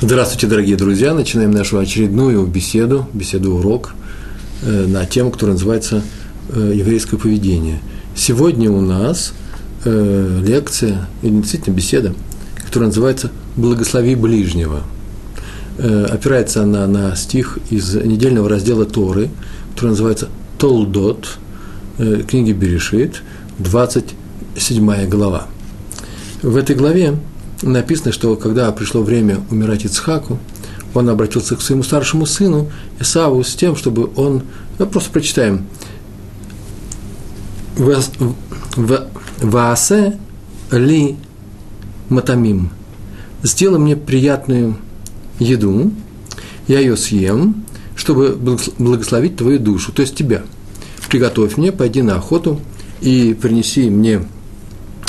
Здравствуйте, дорогие друзья! Начинаем нашу очередную беседу, беседу-урок э, на тему, которая называется э, «Еврейское поведение». Сегодня у нас э, лекция, или действительно беседа, которая называется «Благослови ближнего». Опирается она на стих из недельного раздела Торы, который называется «Толдот», книги Берешит, 27 глава. В этой главе написано, что когда пришло время умирать Ицхаку, он обратился к своему старшему сыну Исаву с тем, чтобы он, ну, просто прочитаем, «Ваасе ли матамим» «Сделай мне приятную еду, я ее съем, чтобы благословить твою душу, то есть тебя. Приготовь мне, пойди на охоту и принеси мне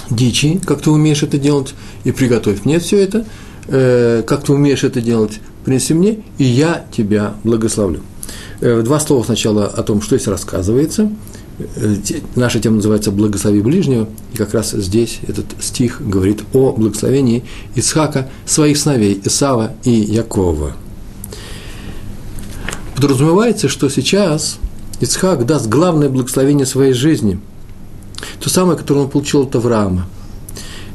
дичи, как ты умеешь это делать, и приготовь мне все это, э, как ты умеешь это делать, принеси мне, и я тебя благословлю. Э, два слова сначала о том, что здесь рассказывается. Э, наша тема называется «Благослови ближнего», и как раз здесь этот стих говорит о благословении Исхака, своих сыновей Исава и Якова. Подразумевается, что сейчас Исхак даст главное благословение своей жизни – то самое, которое он получил от Авраама.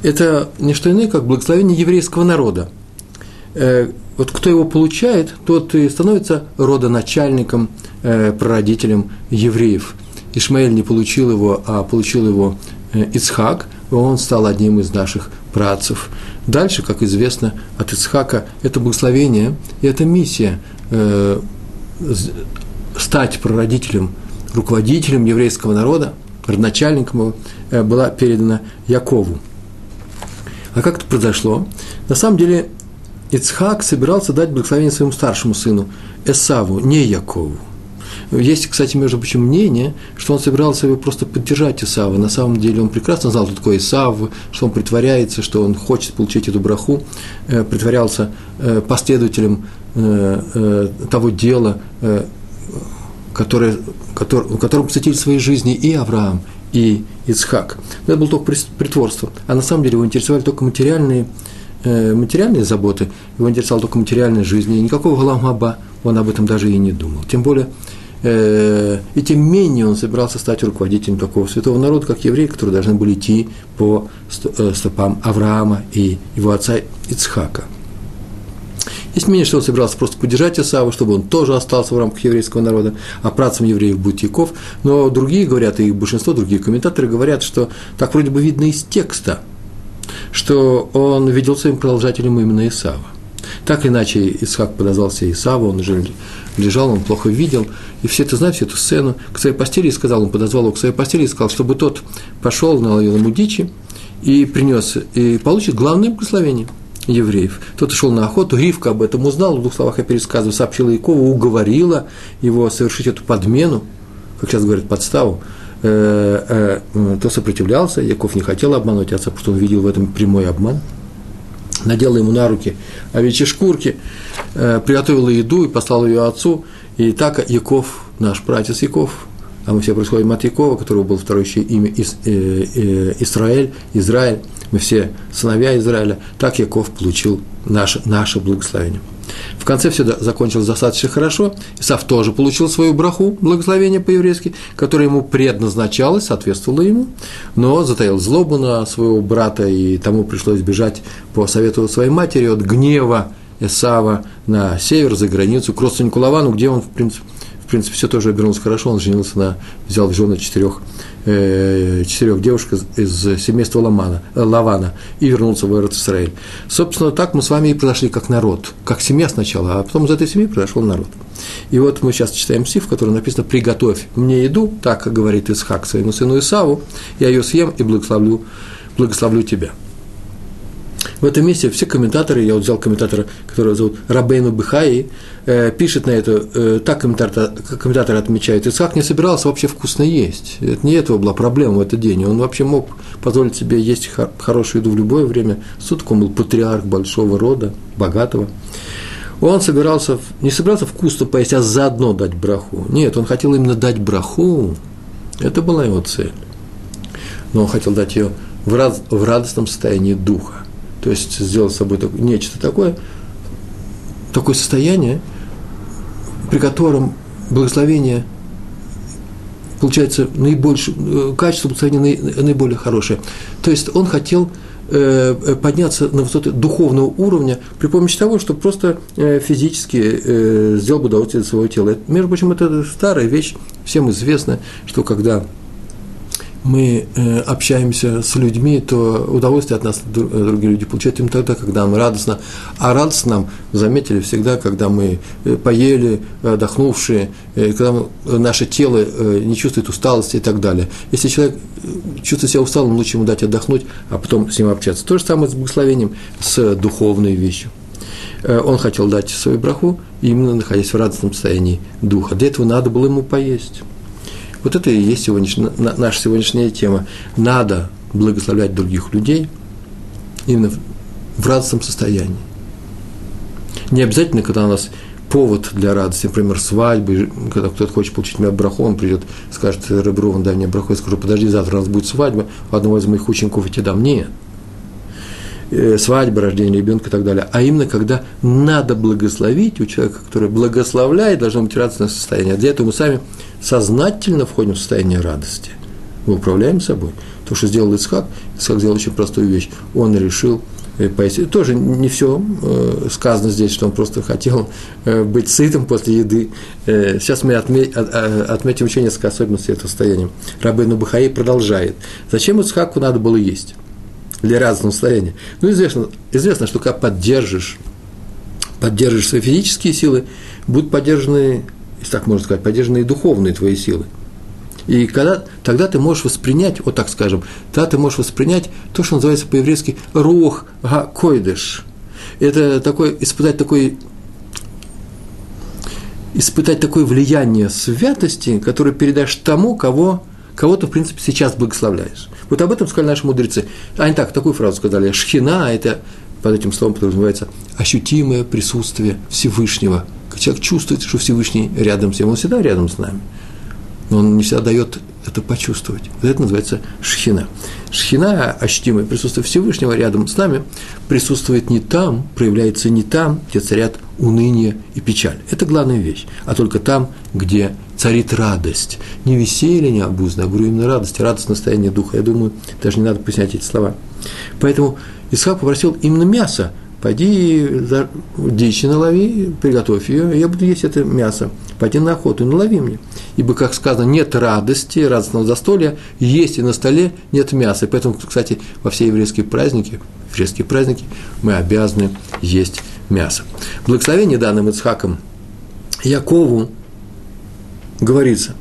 Это не что иное, как благословение еврейского народа. Э, вот кто его получает, тот и становится родоначальником, э, прародителем евреев. Ишмаэль не получил его, а получил его э, Ицхак, и он стал одним из наших працев. Дальше, как известно, от Ицхака это благословение и это миссия стать прародителем, руководителем еврейского народа, родоначальником э, была передана Якову. А как это произошло? На самом деле Ицхак собирался дать благословение своему старшему сыну Эсаву, не Якову. Есть, кстати, между прочим, мнение, что он собирался его просто поддержать Исава. На самом деле он прекрасно знал, кто такой Исав, что он притворяется, что он хочет получить эту браху, э, притворялся э, последователем того дела, которое, которым посвятили своей жизни и Авраам, и Ицхак. Но это было только притворство. А на самом деле его интересовали только материальные, э, материальные заботы, его интересовала только материальная жизнь, и никакого Галамаба он об этом даже и не думал. Тем более, э, и тем менее он собирался стать руководителем такого святого народа, как евреи, которые должны были идти по э, стопам Авраама и его отца Ицхака – есть мнение, что он собирался просто поддержать Исаву, чтобы он тоже остался в рамках еврейского народа, а працам евреев будет. Но другие говорят, и большинство других комментаторов говорят, что так вроде бы видно из текста, что он видел своим продолжателем именно Исава. Так иначе, Исхак подозвался Исаву, он уже лежал, он плохо видел, и все это знают, всю эту сцену, к своей постели и сказал, он подозвал его к своей постели и сказал, чтобы тот пошел, наловил ему дичи и принес, и получит главное благословение – евреев. Тот шел на охоту, Ривка об этом узнал, в двух словах я пересказываю, сообщила Якову, уговорила его совершить эту подмену, как сейчас говорят, подставу, э, э, то сопротивлялся, Яков не хотел обмануть отца, потому что он видел в этом прямой обман, надела ему на руки овечьи шкурки, э, приготовила еду и послала ее отцу, и так Яков, наш братец Яков, а мы все происходим от Якова, которого было второе имя Израиль, Израиль, мы все сыновья Израиля, так Яков получил наше, наше благословение. В конце все закончилось достаточно хорошо. Исав тоже получил свою браху, благословение по-еврейски, которое ему предназначалось, соответствовало ему, но затаил злобу на своего брата, и тому пришлось бежать по совету своей матери от гнева Исава на север, за границу, к родственнику Лавану, где он, в принципе, в принципе, все тоже обернулось хорошо, он женился на, взял в жены четырех э, четырех девушек из, из семейства Ламана, э, Лавана и вернулся в Израиль. Собственно, так мы с вами и произошли как народ, как семья сначала, а потом из этой семьи произошел народ. И вот мы сейчас читаем стих, в котором написано «Приготовь мне еду», так говорит Исхак своему сыну Исаву, «я ее съем и благословлю, благословлю тебя». В этом месте все комментаторы, я вот взял комментатора, которого зовут Рабейну Бихаи, э, пишет на это, э, так комментатор, комментаторы отмечают, Исхак не собирался вообще вкусно есть. Это не этого была проблема в этот день. Он вообще мог позволить себе есть хорошую еду в любое время суток. Он был патриарх большого рода, богатого. Он собирался, не собирался вкусно поесть, а заодно дать браху. Нет, он хотел именно дать браху. Это была его цель. Но он хотел дать ее в радостном состоянии духа то есть сделать с собой нечто такое, такое состояние, при котором благословение получается наибольшее, э, качество благословения наиболее хорошее. То есть он хотел э, подняться на высоты духовного уровня при помощи того, что просто э, физически сделал бы удовольствие своего тела. Между прочим, это старая вещь, всем известно, что когда мы э, общаемся с людьми, то удовольствие от нас другие люди получают именно тогда, когда нам радостно. А радостно нам, заметили, всегда, когда мы э, поели, отдохнувшие, э, когда мы, наше тело не чувствует усталости и так далее. Если человек чувствует себя усталым, лучше ему дать отдохнуть, а потом с ним общаться. То же самое с благословением, с духовной вещью. Он хотел дать свою браху, именно находясь в радостном состоянии духа. Для этого надо было ему поесть. Вот это и есть сегодняшняя, наша сегодняшняя тема. Надо благословлять других людей именно в радостном состоянии. Не обязательно, когда у нас повод для радости, например, свадьбы, когда кто-то хочет получить меня браху, он придет, скажет, Реброван, дай мне браху, я скажу, подожди, завтра у нас будет свадьба, одного из моих учеников я тебе дам. Нет. Э, свадьба, рождение ребенка и так далее, а именно когда надо благословить у человека, который благословляет, должно быть радостное состояние. А для этого мы сами сознательно входим в состояние радости. Мы управляем собой. То, что сделал Ицхак, Ицхак сделал очень простую вещь. Он решил э, поесть. Тоже не все э, сказано здесь, что он просто хотел быть сытым после еды. Сейчас мы отметим еще несколько особенностей этого состояния. Рабыну Бахаи продолжает. Зачем Ицхаку надо было есть? Для разного состояния. Ну, известно, известно, что когда поддержишь, поддержишь свои физические силы, будут поддержаны, если так можно сказать, поддержаны и духовные твои силы. И когда, тогда ты можешь воспринять, вот так скажем, тогда ты можешь воспринять то, что называется по-еврейски рух койдыш. Это такой, испытать такой испытать такое влияние святости, которое передашь тому, кого, кого ты, в принципе, сейчас благословляешь. Вот об этом сказали наши мудрецы. Они так, такую фразу сказали. Шхина – это, под этим словом подразумевается, ощутимое присутствие Всевышнего. Человек чувствует, что Всевышний рядом с ним, он всегда рядом с нами. Но он не всегда дает это почувствовать. Вот это называется шхина. Шхина, ощутимое присутствие Всевышнего рядом с нами, присутствует не там, проявляется не там, где царят уныние и печаль. Это главная вещь. А только там, где царит радость. Не веселье, не обузно, а говорю именно радость, радость состояние духа. Я думаю, даже не надо пояснять эти слова. Поэтому Исхак попросил именно мясо. Пойди за дичь налови, приготовь ее, я буду есть это мясо. Пойди на охоту и налови мне. Ибо, как сказано, нет радости, радостного застолья, есть и на столе нет мяса. Поэтому, кстати, во все еврейские праздники, еврейские праздники мы обязаны есть мясо. Благословение данным Ицхаком Якову говорится,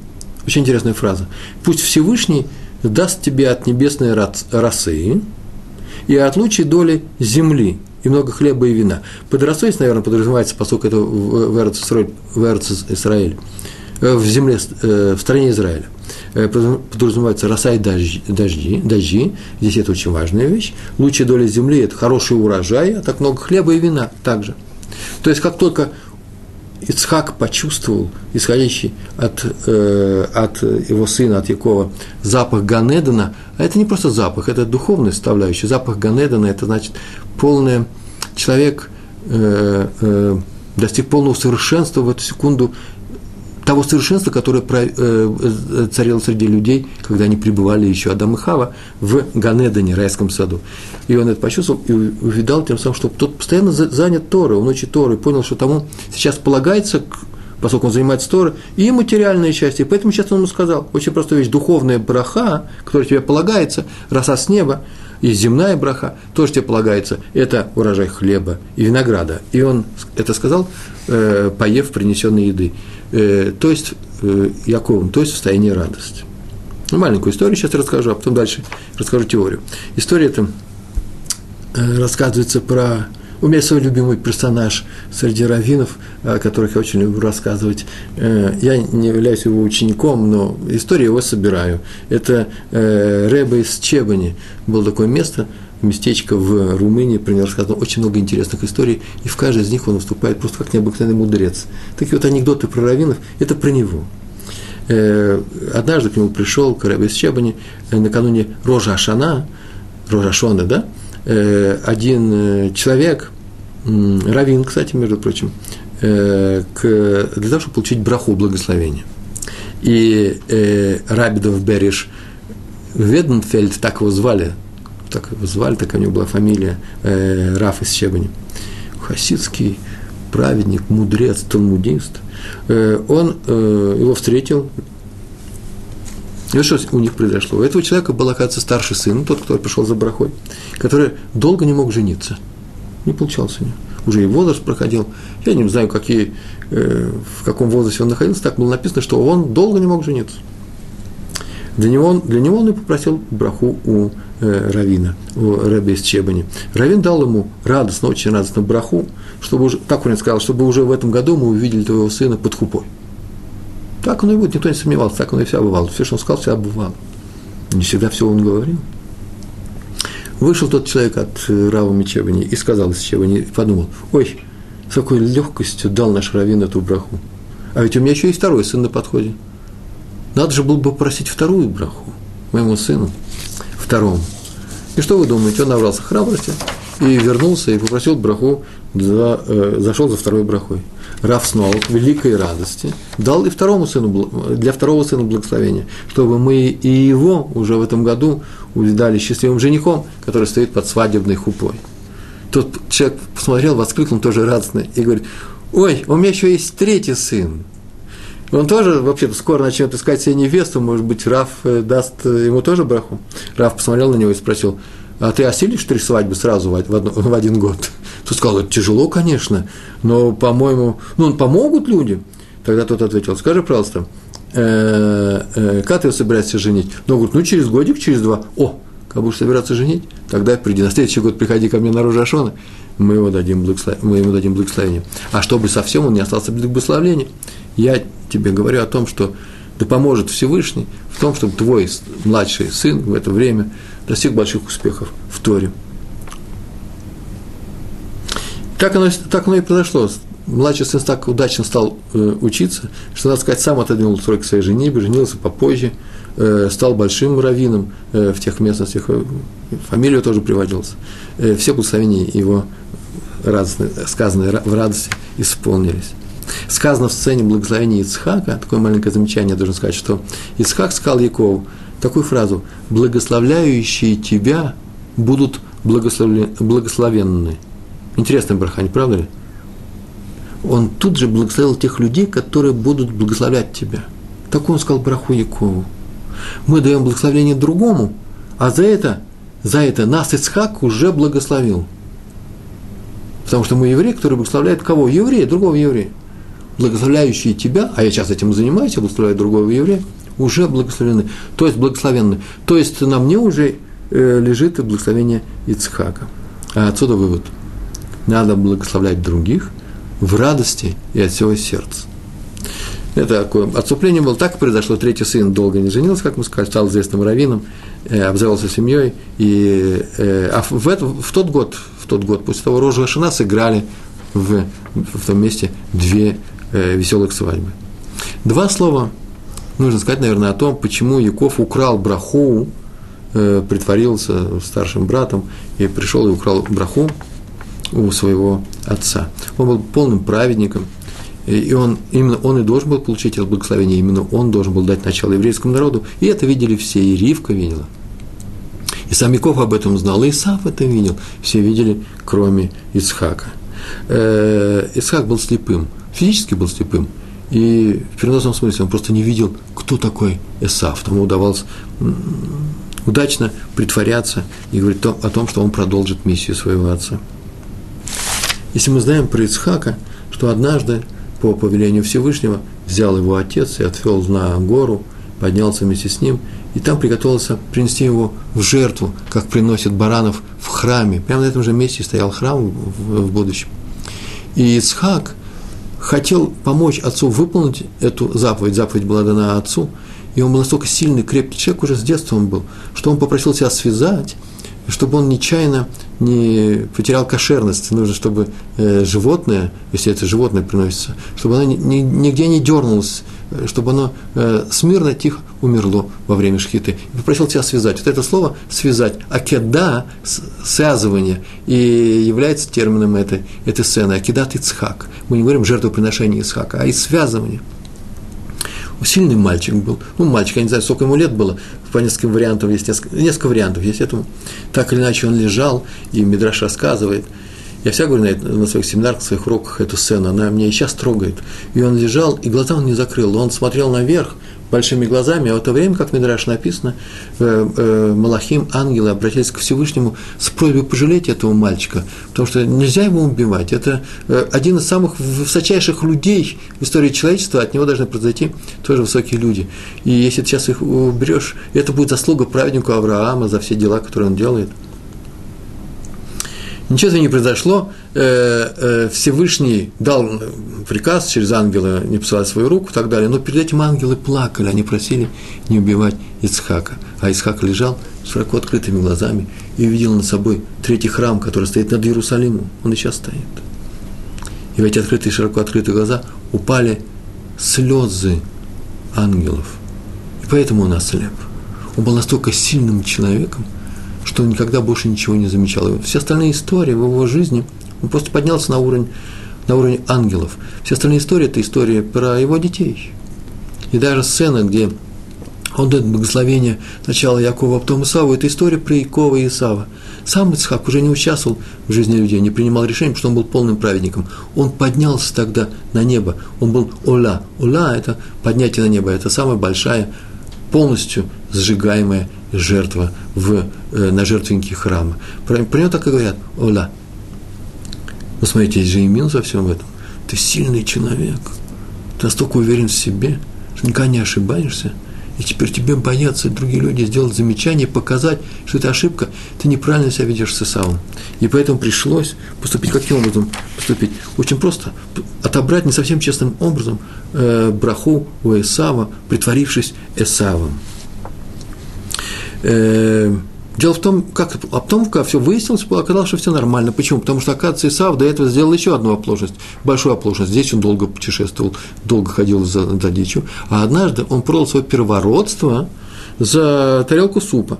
очень интересная фраза, пусть Всевышний даст тебе от небесной росы и от лучшей доли земли, и много хлеба и вина. Под росой, наверное, подразумевается, поскольку это в Израиль, э, в земле, э, в стране Израиля. Э, подразумевается роса и дожди, дожди, дожди, здесь это очень важная вещь. Лучшая доля земли – это хороший урожай, а так много хлеба и вина также. То есть, как только Ицхак почувствовал, исходящий от, э, от его сына, от Якова, запах Ганедана, а это не просто запах, это духовная составляющая. Запах Ганедана – это значит полный человек э, э, достиг полного совершенства в эту секунду того совершенства, которое э, э, царило среди людей, когда они пребывали еще Адам и Хава в Ганедане, райском саду. И он это почувствовал и увидал тем самым, что тот постоянно занят Торой, он учит Тору, и понял, что тому сейчас полагается, поскольку он занимается Торой, и материальное счастье. Поэтому сейчас он ему сказал, очень простая вещь, духовная браха, которая тебе полагается, роса с неба, и земная браха, тоже тебе полагается, это урожай хлеба и винограда. И он это сказал, э, поев принесенной еды. Э, то есть э, Яковом, то есть состояние радости. Ну, маленькую историю сейчас расскажу, а потом дальше расскажу теорию. История эта э, рассказывается про... У меня свой любимый персонаж среди раввинов, о которых я очень люблю рассказывать. Я не являюсь его учеником, но историю его собираю. Это Рэба из Чебани. Было такое место, местечко в Румынии, про него очень много интересных историй, и в каждой из них он выступает просто как необыкновенный мудрец. Такие вот анекдоты про раввинов – это про него. Э, однажды к нему пришел Караб из Чебани э, накануне Рожа Ашана, Рожа Шона, да, э, один человек, Равин, кстати, между прочим, к, для того, чтобы получить браху благословения. И э, Рабидов Бериш Веденфельд, так его звали, так его звали, такая у него была фамилия, э, Раф из Щебани, хасидский праведник, мудрец, талмудист, э, он э, его встретил, и что у них произошло. У этого человека был, оказывается, старший сын, тот, кто пришел за брахой, который долго не мог жениться. Не получался у него. Уже и возраст проходил. Я не знаю, какие, э, в каком возрасте он находился. Так было написано, что он долго не мог жениться. Для него, для него он и попросил браху у э, Равина, у Рэбби из Чебани. Равин дал ему радостно, очень радостно браху, чтобы уже, так он сказал, чтобы уже в этом году мы увидели твоего сына под хупой. Так оно и будет, никто не сомневался, так оно и вся бывало. Все, что он сказал, вся бывало. Не всегда все он говорил. Вышел тот человек от э, Рава Мечевани и сказал из Чевани, подумал, ой, с какой легкостью дал наш Равин эту браху. А ведь у меня еще есть второй сын на подходе. Надо же было бы просить вторую браху моему сыну, второму. И что вы думаете? Он набрался храбрости и вернулся и попросил браху, за, э, зашел за второй брахой. Раф снова к великой радости дал и второму сыну, для второго сына благословения, чтобы мы и его уже в этом году увидали счастливым женихом, который стоит под свадебной хупой. Тот человек посмотрел, воскликнул тоже радостно и говорит, ой, у меня еще есть третий сын, он тоже вообще-то скоро начнет искать себе невесту, может быть, Раф э, даст э, ему тоже браху. Раф посмотрел на него и спросил, а ты осилишь три свадьбы сразу в, одно, в один год? Тот сказал, это тяжело, конечно, но, по-моему, ну, помогут люди. Тогда тот ответил, скажи, пожалуйста, э, как ты собираешься женить? Ну, говорит, ну, через годик, через два. О, как будешь собираться женить, тогда приди. На следующий год приходи ко мне на Рожашона, мы, его дадим мы ему дадим благословение. А чтобы совсем он не остался без благословения, я тебе говорю о том, что да поможет Всевышний в том, чтобы твой младший сын в это время достиг больших успехов в Торе. Так оно, так оно и произошло. Младший сын так удачно стал э, учиться, что, надо сказать, сам отодвинул срок своей женитьбе, женился попозже, стал большим раввином э, в тех местностях, э, фамилию тоже приводилась. Э, все благословения его радостные, сказанные в радости исполнились сказано в сцене благословения Ицхака, такое маленькое замечание, я должен сказать, что Ицхак сказал Якову такую фразу «благословляющие тебя будут благословенны». Интересная браха, не правда ли? Он тут же благословил тех людей, которые будут благословлять тебя. Так он сказал браху Якову. Мы даем благословение другому, а за это, за это нас Ицхак уже благословил. Потому что мы евреи, которые благословляют кого? Еврея, другого еврея благословляющие тебя, а я сейчас этим занимаюсь, я благословляю другого еврея, уже благословлены, то есть благословенны. То есть на мне уже э, лежит благословение Ицхака. А отсюда вывод. Надо благословлять других в радости и от всего сердца. Это такое отступление было. Так произошло. Третий сын долго не женился, как мы сказали, стал известным раввином, э, обзавелся семьей. И, э, а в, это, в тот год, в тот год, после того Рожа Шана сыграли в, в том месте две э, веселых свадьбы. Два слова нужно сказать, наверное, о том, почему Яков украл браху, э, притворился старшим братом и пришел и украл браху у своего отца. Он был полным праведником, и он, именно он и должен был получить это благословение, именно он должен был дать начало еврейскому народу, и это видели все, и Ривка видела. И сам Яков об этом знал, и Исаф это видел, все видели, кроме Ицхака. Э, Ицхак был слепым – физически был слепым, и в переносном смысле он просто не видел, кто такой Эсав. Тому удавалось удачно притворяться и говорить о том, что он продолжит миссию своего отца. Если мы знаем про Ицхака, что однажды по повелению Всевышнего взял его отец и отвел на гору, поднялся вместе с ним, и там приготовился принести его в жертву, как приносят баранов в храме. Прямо на этом же месте стоял храм в будущем. И Ицхак хотел помочь отцу выполнить эту заповедь, заповедь была дана отцу, и он был настолько сильный, крепкий человек, уже с детства он был, что он попросил себя связать, чтобы он нечаянно не потерял кошерность. Нужно, чтобы э, животное, если это животное приносится, чтобы оно ни, ни, нигде не дернулось э, чтобы оно э, смирно, тихо умерло во время шхиты. И попросил тебя связать. Вот это слово «связать», акеда, связывание, и является термином этой, этой сцены, акедат Ицхак. Мы не говорим жертвоприношение Ицхака, а и связывание. Сильный мальчик был. Ну, мальчик, я не знаю, сколько ему лет было. По нескольким вариантам есть несколько, несколько вариантов есть этому. Так или иначе он лежал, и Мидраш рассказывает – я всегда говорю на, на своих семинарах, на своих уроках эту сцену, она меня и сейчас трогает. И он лежал, и глаза он не закрыл, он смотрел наверх большими глазами, а в это время, как в Мидраш написано, э, э, Малахим, ангелы обратились к Всевышнему с просьбой пожалеть этого мальчика, потому что нельзя его убивать. Это э, один из самых высочайших людей в истории человечества, от него должны произойти тоже высокие люди. И если ты сейчас их уберешь, это будет заслуга праведнику Авраама за все дела, которые он делает – Ничего этого не произошло. Э, э, Всевышний дал приказ через ангела не посылать свою руку и так далее. Но перед этим ангелы плакали, они просили не убивать Ицхака. А Ицхак лежал широко открытыми глазами и увидел над собой третий храм, который стоит над Иерусалимом. Он и сейчас стоит. И в эти открытые, широко открытые глаза упали слезы ангелов. И поэтому он ослеп. Он был настолько сильным человеком – что никогда больше ничего не замечал. И все остальные истории в его жизни, он просто поднялся на уровень, на уровень ангелов. Все остальные истории – это история про его детей. И даже сцена, где он дает благословение сначала Якова, а потом Исаву, это история про Якова и Исава. Сам Ицхак уже не участвовал в жизни людей, не принимал решений, что он был полным праведником. Он поднялся тогда на небо, он был Ола. Ола – это поднятие на небо, это самая большая, полностью сжигаемая жертва в, э, на жертвенники храма. Про, про него так и говорят, ола. Но смотрите, есть же и минус во всем этом. Ты сильный человек, ты настолько уверен в себе, что никогда не ошибаешься, и теперь тебе боятся другие люди сделать замечание, показать, что это ошибка, ты неправильно себя ведешь с Исавом. И поэтому пришлось поступить каким образом поступить? Очень просто. Отобрать не совсем честным образом э, браху у Исава, притворившись Исавом. Э, дело в том, как, а потом, когда все выяснилось, оказалось, что все нормально. Почему? Потому что, оказывается, Исав до этого сделал еще одну оплошность, большую оплошность. Здесь он долго путешествовал, долго ходил за, за дичью. А однажды он продал свое первородство за тарелку супа.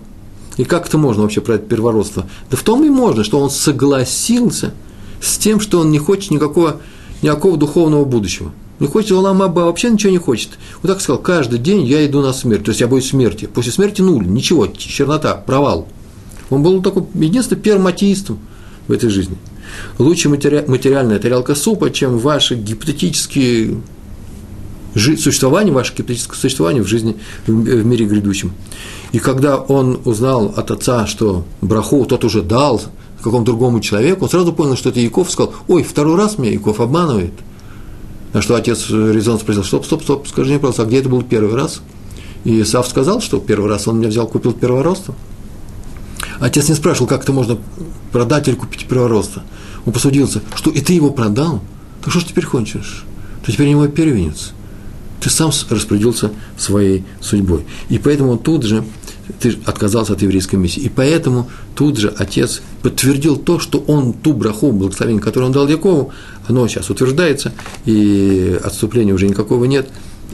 И как это можно вообще про это первородство? Да в том и можно, что он согласился с тем, что он не хочет никакого, никакого духовного будущего. Не хочет Олам Аба, вообще ничего не хочет. Вот так сказал, каждый день я иду на смерть, то есть я боюсь смерти. После смерти нуль, ничего, чернота, провал. Он был такой единственным первым атеистом в этой жизни. Лучше матери... материальная тарелка супа, чем ваши гипотетические жи... существование, ваше гипотетическое существование в жизни, в мире грядущем. И когда он узнал от отца, что браху тот уже дал какому-то другому человеку, он сразу понял, что это Яков, сказал, ой, второй раз меня Яков обманывает – на что отец резон спросил, стоп, стоп, стоп, скажи мне, пожалуйста, а где это был первый раз? И Сав сказал, что первый раз он меня взял, купил первородство. Отец не спрашивал, как это можно продать или купить первородство. Он посудился, что и ты его продал, так что ж теперь хочешь? Ты теперь не мой первенец. Ты сам распорядился своей судьбой. И поэтому тут же ты отказался от еврейской миссии. И поэтому тут же отец подтвердил то, что он ту браху, благословение, которое он дал Якову, оно сейчас утверждается, и отступления уже никакого нет,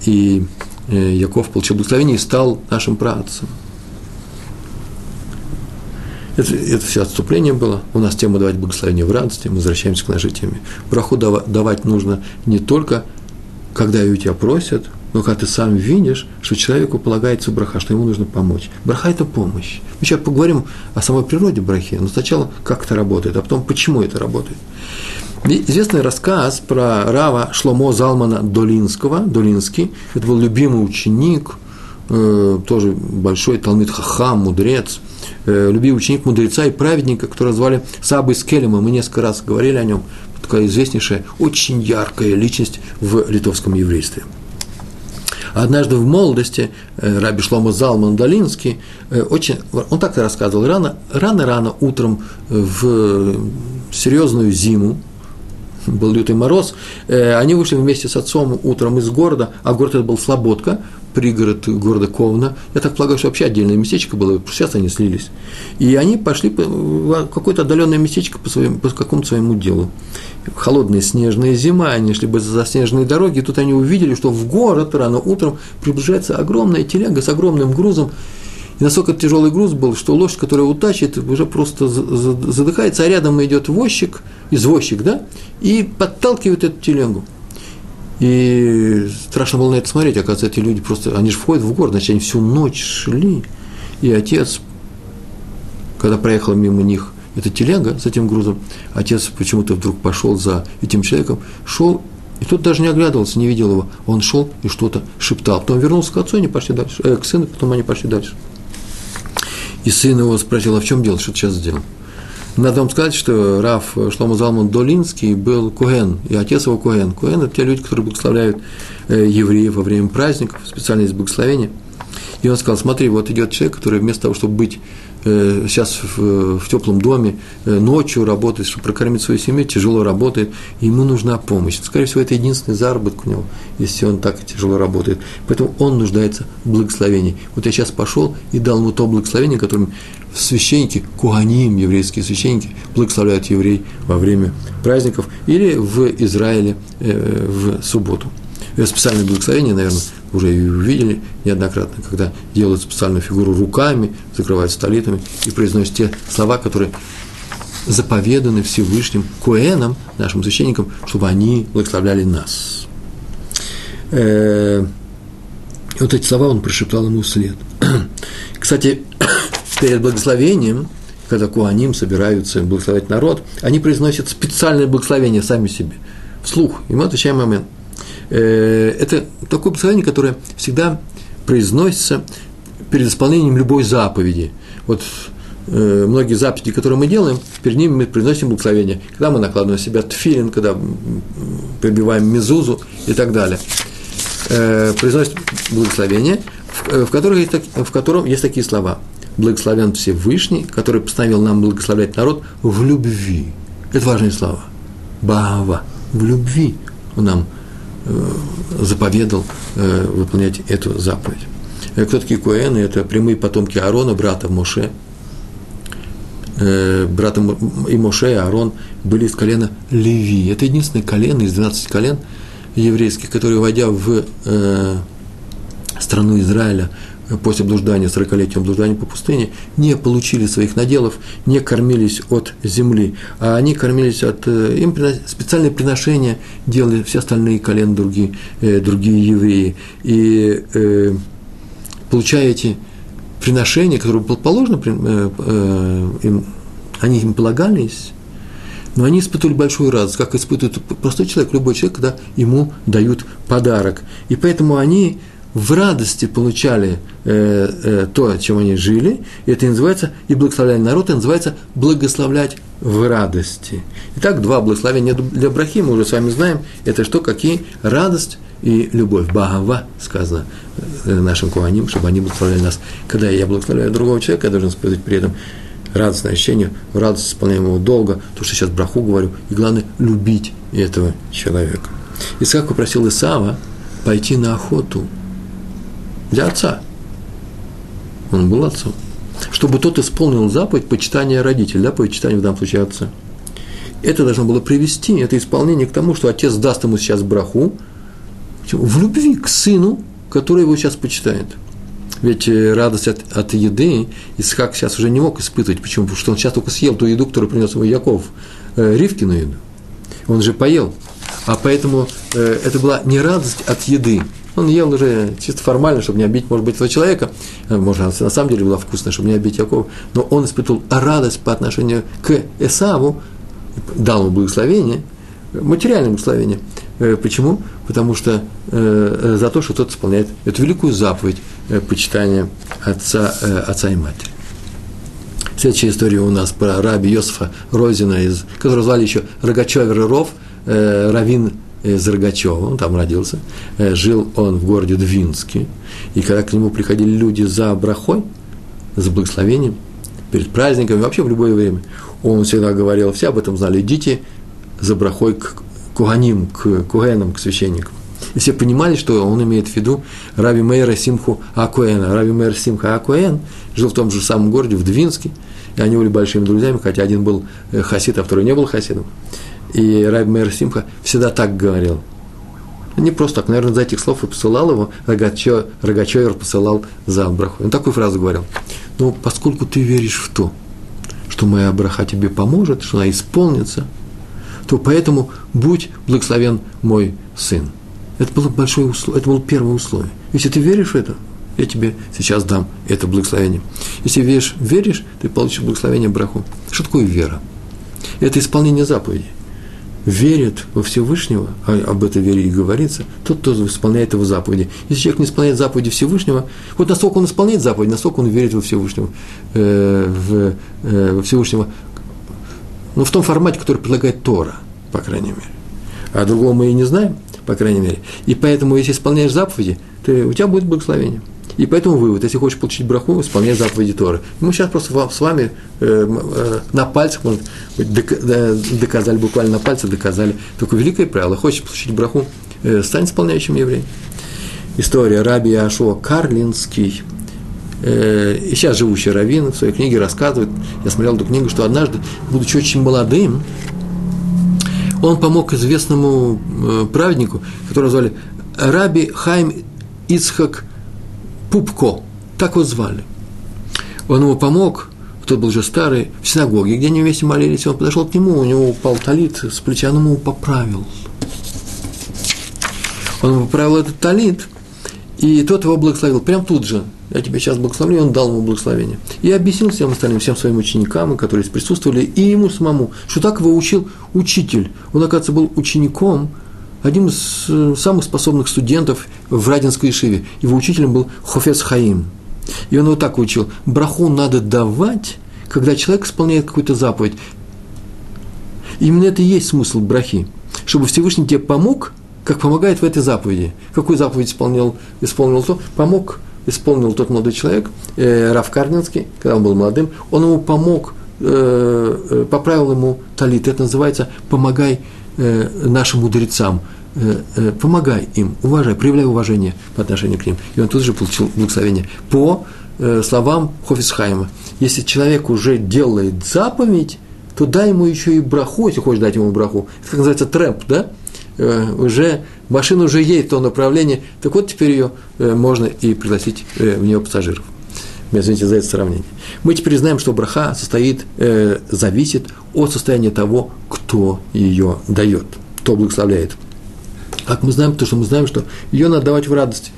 и э, Яков получил благословение и стал нашим праотцем. Это, это все отступление было. У нас тема давать благословение в радости, мы возвращаемся к нашей теме. Браху давать нужно не только, когда ее тебя просят, но когда ты сам видишь, что человеку полагается браха, что ему нужно помочь. Браха – это помощь. Мы сейчас поговорим о самой природе брахи, но сначала как это работает, а потом почему это работает. И известный рассказ про Рава Шломо Залмана Долинского, Долинский, это был любимый ученик, э, тоже большой Талмит Хахам, мудрец, э, любимый ученик мудреца и праведника, которого звали Сабы Скелема, мы несколько раз говорили о нем, такая известнейшая, очень яркая личность в литовском еврействе – Однажды в молодости э, Раби Шлома Залман Долинский очень, он так-то рассказывал, рано, рано-рано утром в серьезную зиму, был лютый мороз, э, они вышли вместе с отцом утром из города, а город это был Слободка, пригород города Ковна. Я так полагаю, что вообще отдельное местечко было, сейчас они слились. И они пошли в какое-то отдаленное местечко по, своим, по какому-то своему делу. Холодная снежная зима, они шли бы за снежные дороги, и тут они увидели, что в город рано утром приближается огромная телега с огромным грузом, и настолько тяжелый груз был, что лошадь, которая утащит, уже просто задыхается, а рядом идет возчик, извозчик, да, и подталкивает эту телегу. И страшно было на это смотреть, оказывается, эти люди просто, они же входят в город, значит, они всю ночь шли, и отец, когда проехал мимо них эта телега с этим грузом, отец почему-то вдруг пошел за этим человеком, шел, и тот даже не оглядывался, не видел его, он шел и что-то шептал. Потом вернулся к отцу, и они пошли дальше, э, к сыну, потом они пошли дальше. И сын его спросил, а в чем дело, что ты сейчас сделал? Надо вам сказать, что Раф Шломо Залман Долинский был Куэн, и отец его Куэн. Куэн – это те люди, которые благословляют э, евреев во время праздников, специально из благословения. И он сказал, смотри, вот идет человек, который вместо того, чтобы быть сейчас в, в теплом доме, э, ночью работает, чтобы прокормить свою семью, тяжело работает, ему нужна помощь. Скорее всего, это единственный заработок у него, если он так тяжело работает. Поэтому он нуждается в благословении. Вот я сейчас пошел и дал ему то благословение, которым священники, куаним, еврейские священники, благословляют еврей во время праздников или в Израиле э, в субботу. Это специальное благословение, наверное, уже и увидели неоднократно, когда делают специальную фигуру руками, закрывают столитами и произносят те слова, которые заповеданы Всевышним Куэнам, нашим священникам, чтобы они благословляли нас. Э, вот эти слова он прошептал ему вслед. Кстати, перед благословением, когда куаним собираются благословить народ, они произносят специальное благословение сами себе, вслух, и мы отвечаем «Амен». Э, это такое благословение, которое всегда произносится перед исполнением любой заповеди. Вот э, многие заповеди, которые мы делаем, перед ними мы произносим благословение. Когда мы накладываем на себя тфилин, когда прибиваем мезузу и так далее. Э, произносим благословение, в, которых есть, в котором есть такие слова – благословен Всевышний, который постановил нам благословлять народ в любви. Это важные слова. Бава. В любви он нам заповедал э, выполнять эту заповедь. Э, кто такие Куэны? Это прямые потомки Аарона, брата Моше. Э, брата и Моше, и Аарон были из колена Леви. Это единственное колено из 12 колен еврейских, которые, войдя в э, страну Израиля, после блуждания, 40-летнего блуждания по пустыне, не получили своих наделов, не кормились от земли, а они кормились от, э, им специальные приношения делали все остальные колен другие, э, другие евреи. И э, получая эти приношения, которые было положено, им, они им полагались, но они испытывали большую радость, как испытывает простой человек, любой человек, когда ему дают подарок. И поэтому они в радости получали э, э, то, чем они жили, и это и называется, и благословляли народ, это называется благословлять в радости. Итак, два благословения для брахи, мы уже с вами знаем, это что, какие? Радость и любовь. Багава сказано э, нашим куаним, чтобы они благословляли нас. Когда я благословляю другого человека, я должен испытывать при этом радостное ощущение, радость исполняемого долга, то, что сейчас браху говорю, и главное, любить этого человека. Исаак попросил Исава пойти на охоту – для отца. Он был отцом. Чтобы тот исполнил заповедь почитания родителей, да, почитания в данном случае отца. Это должно было привести, это исполнение к тому, что отец даст ему сейчас браху в любви к сыну, который его сейчас почитает. Ведь э, радость от, от еды Исхак сейчас уже не мог испытывать. Почему? Потому что он сейчас только съел ту еду, которую принес ему Яков, э, Ривкину еду. Он же поел. А поэтому э, это была не радость от еды, он ел уже чисто формально, чтобы не обидеть, может быть, этого человека. Э, может, на самом деле была вкусная, чтобы не обидеть Якова. Но он испытывал радость по отношению к Эсаву, дал ему благословение, материальное благословение. Э, почему? Потому что э, за то, что тот исполняет эту великую заповедь э, почитания отца, э, отца и матери. Следующая история у нас про раби Йосифа Розина, из, которого звали еще Рогачевер Ров, э, Равин из Рогачева, он там родился, э, жил он в городе Двинске, и когда к нему приходили люди за брахой, за благословением, перед праздниками, вообще в любое время, он всегда говорил, все об этом знали, идите за брахой к куганим, к кугенам, к священникам. И все понимали, что он имеет в виду Раби Мейра Симху Акуэна. Раби Мейр Симха Акуэн жил в том же самом городе, в Двинске, и они были большими друзьями, хотя один был э, хасид, а второй не был хасидом. И Раби Мейр Симха всегда так говорил. Не просто так, наверное, за этих слов и посылал его, Рогачо, Рогачевер посылал за браху. Он такую фразу говорил. Ну, поскольку ты веришь в то, что моя браха тебе поможет, что она исполнится, то поэтому будь благословен мой сын. Это было большое условие, это было первое условие. Если ты веришь в это, я тебе сейчас дам это благословение. Если веришь, веришь, ты получишь благословение браху. Что такое вера? Это исполнение заповедей. Верит во Всевышнего, а об этой вере и говорится, тот, кто исполняет его заповеди. Если человек не исполняет заповеди Всевышнего, вот насколько он исполняет заповеди, насколько он верит во Всевышнего, э, в, э, во Всевышнего, ну, в том формате, который предлагает Тора, по крайней мере. А другого мы и не знаем по крайней мере. И поэтому, если исполняешь заповеди, ты, у тебя будет благословение. И поэтому вывод, если хочешь получить браху, исполняй заповеди Торы. Мы сейчас просто с вами э, э, на пальцах, может быть, доказали, буквально на пальцах доказали такое великое правило. Хочешь получить браху, э, стань исполняющим евреем. История Раби Ашуа Карлинский, э, и сейчас живущий раввин в своей книге рассказывает, я смотрел эту книгу, что однажды, будучи очень молодым, он помог известному э, праведнику, которого звали Раби Хайм Ицхак Пупко, так вот звали. Он ему помог, тот был уже старый, в синагоге, где они вместе молились, он подошел к нему, у него упал талит с плеча, он ему поправил. Он ему поправил этот талит, и тот его благословил, прям тут же – я тебя сейчас благословлю, и он дал ему благословение. И объяснил всем остальным, всем своим ученикам, которые присутствовали, и ему самому, что так его учил учитель. Он, оказывается, был учеником, одним из э, самых способных студентов в Радинской Ишиве. Его учителем был Хофес Хаим. И он его так учил. Браху надо давать, когда человек исполняет какую-то заповедь. Именно это и есть смысл брахи. Чтобы Всевышний тебе помог, как помогает в этой заповеди. Какую заповедь исполнил, исполнил то? Помог исполнил тот молодой человек, э, Раф Карнинский, когда он был молодым, он ему помог, э, э, поправил ему талит. Это называется «помогай э, нашим мудрецам». Э, э, помогай им, уважай, проявляй уважение по отношению к ним. И он тут же получил благословение. По э, словам Хофисхайма, если человек уже делает заповедь, то дай ему еще и браху, если хочешь дать ему браху. Это как называется трэп, да? Уже машина уже едет в том направлении, так вот теперь ее можно и пригласить в нее пассажиров. Извините за это сравнение. Мы теперь знаем, что браха состоит, зависит от состояния того, кто ее дает, кто благословляет. Как мы знаем, то что мы знаем, что ее надо давать в радости.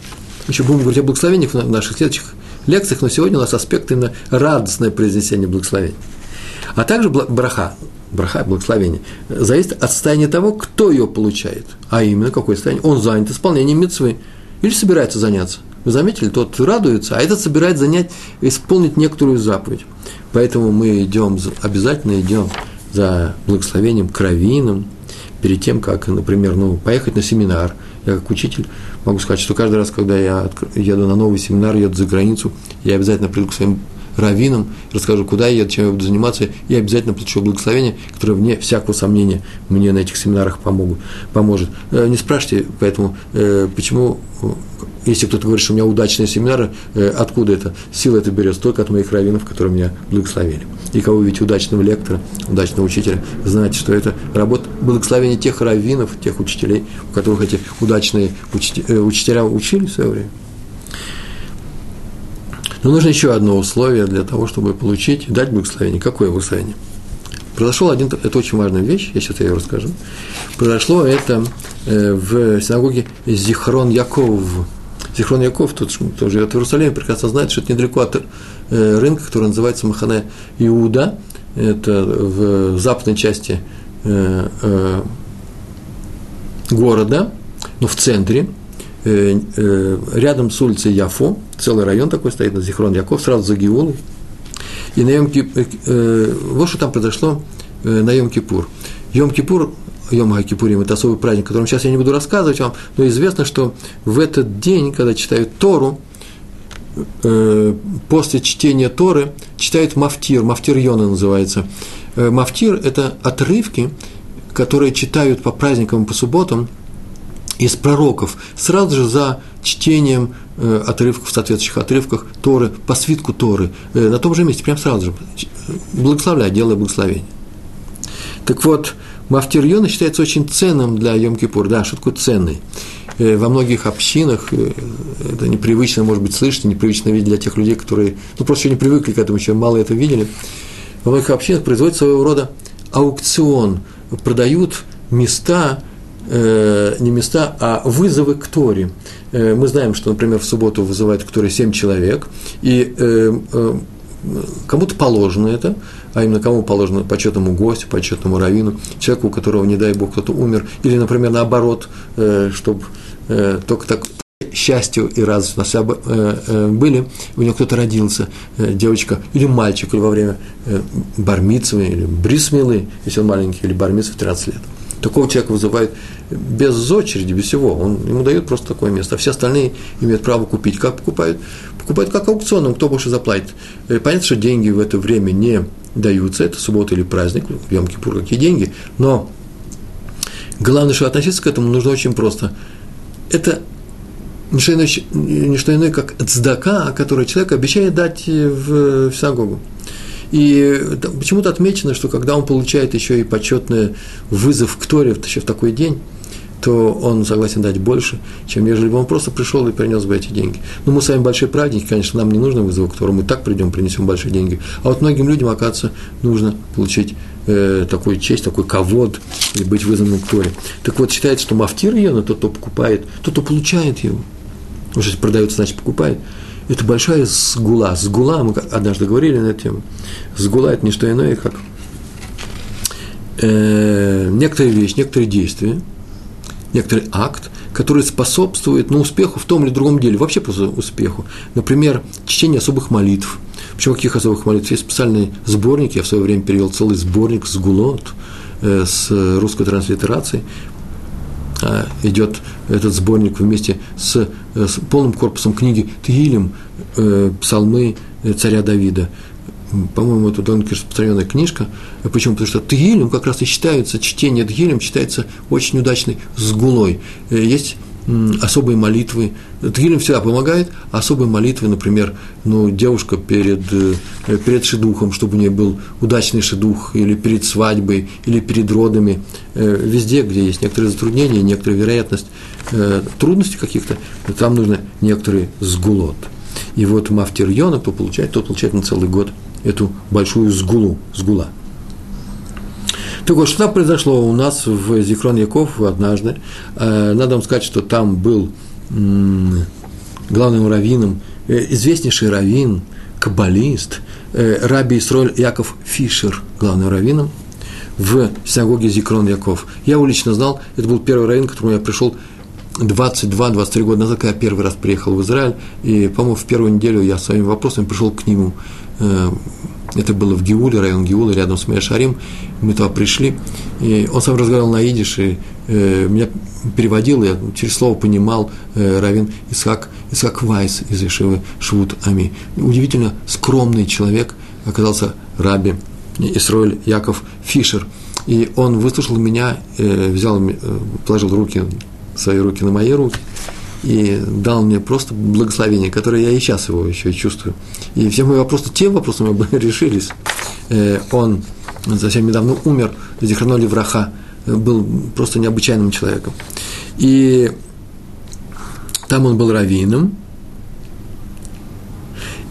Еще будем говорить о благословениях в наших следующих лекциях, но сегодня у нас аспект именно радостное произнесение благословений. А также браха браха, благословение, зависит от состояния того, кто ее получает. А именно, какое состояние? Он занят исполнением мецвы или собирается заняться. Вы заметили, тот радуется, а этот собирается занять, исполнить некоторую заповедь. Поэтому мы идем, обязательно идем за благословением кровином, перед тем, как, например, ну, поехать на семинар. Я как учитель могу сказать, что каждый раз, когда я еду на новый семинар, еду за границу, я обязательно приду к своим раввинам, расскажу, куда я еду, чем я буду заниматься, и обязательно получу благословение, которое вне всякого сомнения мне на этих семинарах помогут, поможет. Э, не спрашивайте, поэтому, э, почему, если кто-то говорит, что у меня удачные семинары, э, откуда это? Сила это берется только от моих раввинов, которые меня благословили. И кого видите удачного лектора, удачного учителя, знаете, что это работа благословения тех раввинов, тех учителей, у которых эти удачные учителя учили в свое время. Но нужно еще одно условие для того, чтобы получить, дать благословение. Какое благословение? Произошел один, это очень важная вещь, я сейчас ее расскажу. Произошло это э, в синагоге Зихрон Яков. Зихрон Яков, тот, кто живет в Иерусалиме, прекрасно знает, что это недалеко от э, рынка, который называется Махане Иуда. Это в западной части э, города, но в центре. Э, э, рядом с улицей Яфо, целый район такой стоит, на Зихрон Яков, сразу за Геулой. И на Йом Кип, э, вот что там произошло на Йом Кипур. Йом Кипур, Йом Кипурим, это особый праздник, о котором сейчас я не буду рассказывать вам, но известно, что в этот день, когда читают Тору, после чтения Торы читают Мафтир, Мафтир Йона называется. Мафтир – это отрывки, которые читают по праздникам по субботам из пророков, сразу же за чтением э, отрывков, соответствующих отрывках Торы, по свитку Торы, э, на том же месте, прямо сразу же, благословляя, делая благословение. Так вот, Мафтир Йона считается очень ценным для Йом-Кипур. Да, такое ценный? Э, во многих общинах э, это непривычно, может быть, слышать, непривычно видеть для тех людей, которые, ну, просто еще не привыкли к этому, еще мало это видели. Во многих общинах производится своего рода аукцион, продают места, э, не места, а вызовы к Торе. Э, мы знаем, что, например, в субботу вызывают к Торе 7 человек, и э, э, кому-то положено это, а именно кому положено почетному гостю, почетному раввину, человеку, у которого, не дай бог, кто-то умер, или, например, наоборот, э, чтобы э, только так счастью и радостью нас э, были, у него кто-то родился, девочка или мальчик, или во время бармицвы, или брисмилы, если он маленький, или бармицвы в 13 лет. Такого человека вызывают без очереди, без всего. Он, ему дают просто такое место. А все остальные имеют право купить. Как покупают? Покупают как аукционом, кто больше заплатит. Понятно, что деньги в это время не даются, это суббота или праздник, в Йом-Кипур какие деньги, но главное, что относиться к этому нужно очень просто. Это не что иное, не что иное как цдака, который человек обещает дать в, в синагогу. И почему-то отмечено, что когда он получает еще и почетный вызов к Торе, еще в такой день, то он согласен дать больше, чем ежели бы он просто пришел и принес бы эти деньги. Ну, мы с вами большие праведники, конечно, нам не нужно вызов, к мы так придем, принесем большие деньги. А вот многим людям, оказывается, нужно получить э, такую честь, такой ковод и быть вызванным к Торе. Так вот, считается, что мафтир ее, но тот, кто покупает, тот, кто получает его. Если продается, значит покупает. Это большая сгула. Сгула, мы однажды говорили на эту тему. Сгула – это не что иное, как э, некоторые вещи, некоторые действия – некоторый акт, который способствует ну, успеху в том или другом деле, вообще по успеху. Например, чтение особых молитв. Почему каких особых молитв? Есть специальный сборник, я в свое время перевел целый сборник с гулот, э, с русской транслитерацией. А, идет этот сборник вместе с, э, с полным корпусом книги Тилем, э, псалмы царя Давида по-моему, это довольно распространенная книжка. Почему? Потому что Тгилем как раз и считается, чтение Тгилем считается очень удачной сгулой. Э, есть особые молитвы. Тгилем всегда помогает, особые молитвы, например, ну, девушка перед, э, перед шедухом, чтобы у нее был удачный шедух, или перед свадьбой, или перед родами, э, везде, где есть некоторые затруднения, некоторая вероятность трудностей каких-то, там нужно некоторые сгулот. И вот мафтир Йона, кто получает, тот получает на целый год – эту большую сгулу, сгула. Так вот, что произошло у нас в Зикрон Яков однажды. Э, надо вам сказать, что там был главным раввином, э, известнейший раввин, каббалист, э, раби Исроль Яков Фишер, главным раввином, в синагоге Зикрон Яков. Я его лично знал, это был первый раввин, к которому я пришел 22-23 года назад, когда я первый раз приехал в Израиль, и, по-моему, в первую неделю я своими вопросами пришел к нему. Это было в Геуле, район Геулы, рядом с Мешарим. Мы туда пришли, и он сам разговаривал на идиш, и э, меня переводил, я через слово понимал э, Равин Исхак, Исхак Вайс из Ишивы Швуд Ами. Удивительно скромный человек оказался Раби Исроэль Яков Фишер. И он выслушал меня, э, взял, э, положил руки, свои руки на мои руки, и дал мне просто благословение, которое я и сейчас его еще чувствую. И все мои вопросы, тем вопросами бы решились. Э, он совсем недавно умер, Зихраноли Враха, был просто необычайным человеком. И там он был раввином.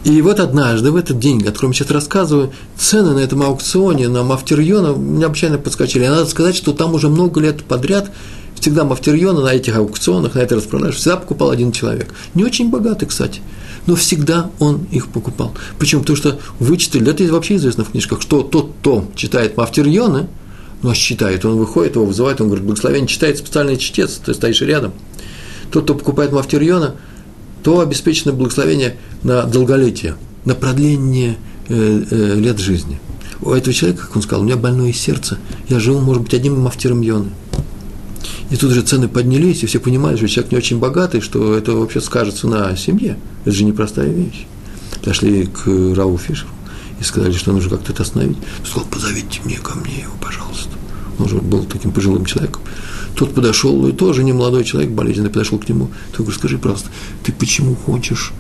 И вот однажды, в этот день, о котором я сейчас рассказываю, цены на этом аукционе, на Мафтерьона, необычайно подскочили. И надо сказать, что там уже много лет подряд всегда Мафтерьона на этих аукционах, на этой распродаже всегда покупал один человек. Не очень богатый, кстати, но всегда он их покупал. Почему? Потому что вычитали, это вообще известно в книжках, что тот, кто читает Мафтерьона, ну, а считает, он выходит, его вызывает, он говорит, благословение читает специальный чтец, ты стоишь рядом. Тот, кто покупает Мафтерьона, то обеспечено благословение на долголетие, на продление э, э, лет жизни. У этого человека, как он сказал, у меня больное сердце, я живу, может быть, одним мафтером Йоны. И тут же цены поднялись, и все понимали, что человек не очень богатый, что это вообще скажется на семье. Это же непростая вещь. Подошли к Рау Фишеру и сказали, что нужно как-то это остановить. Он сказал, позовите мне ко мне его, пожалуйста. он уже был таким пожилым человеком. Тот подошел, и тоже не молодой человек, болезненный, подошел к нему. Ты говоришь, скажи, просто, ты почему хочешь,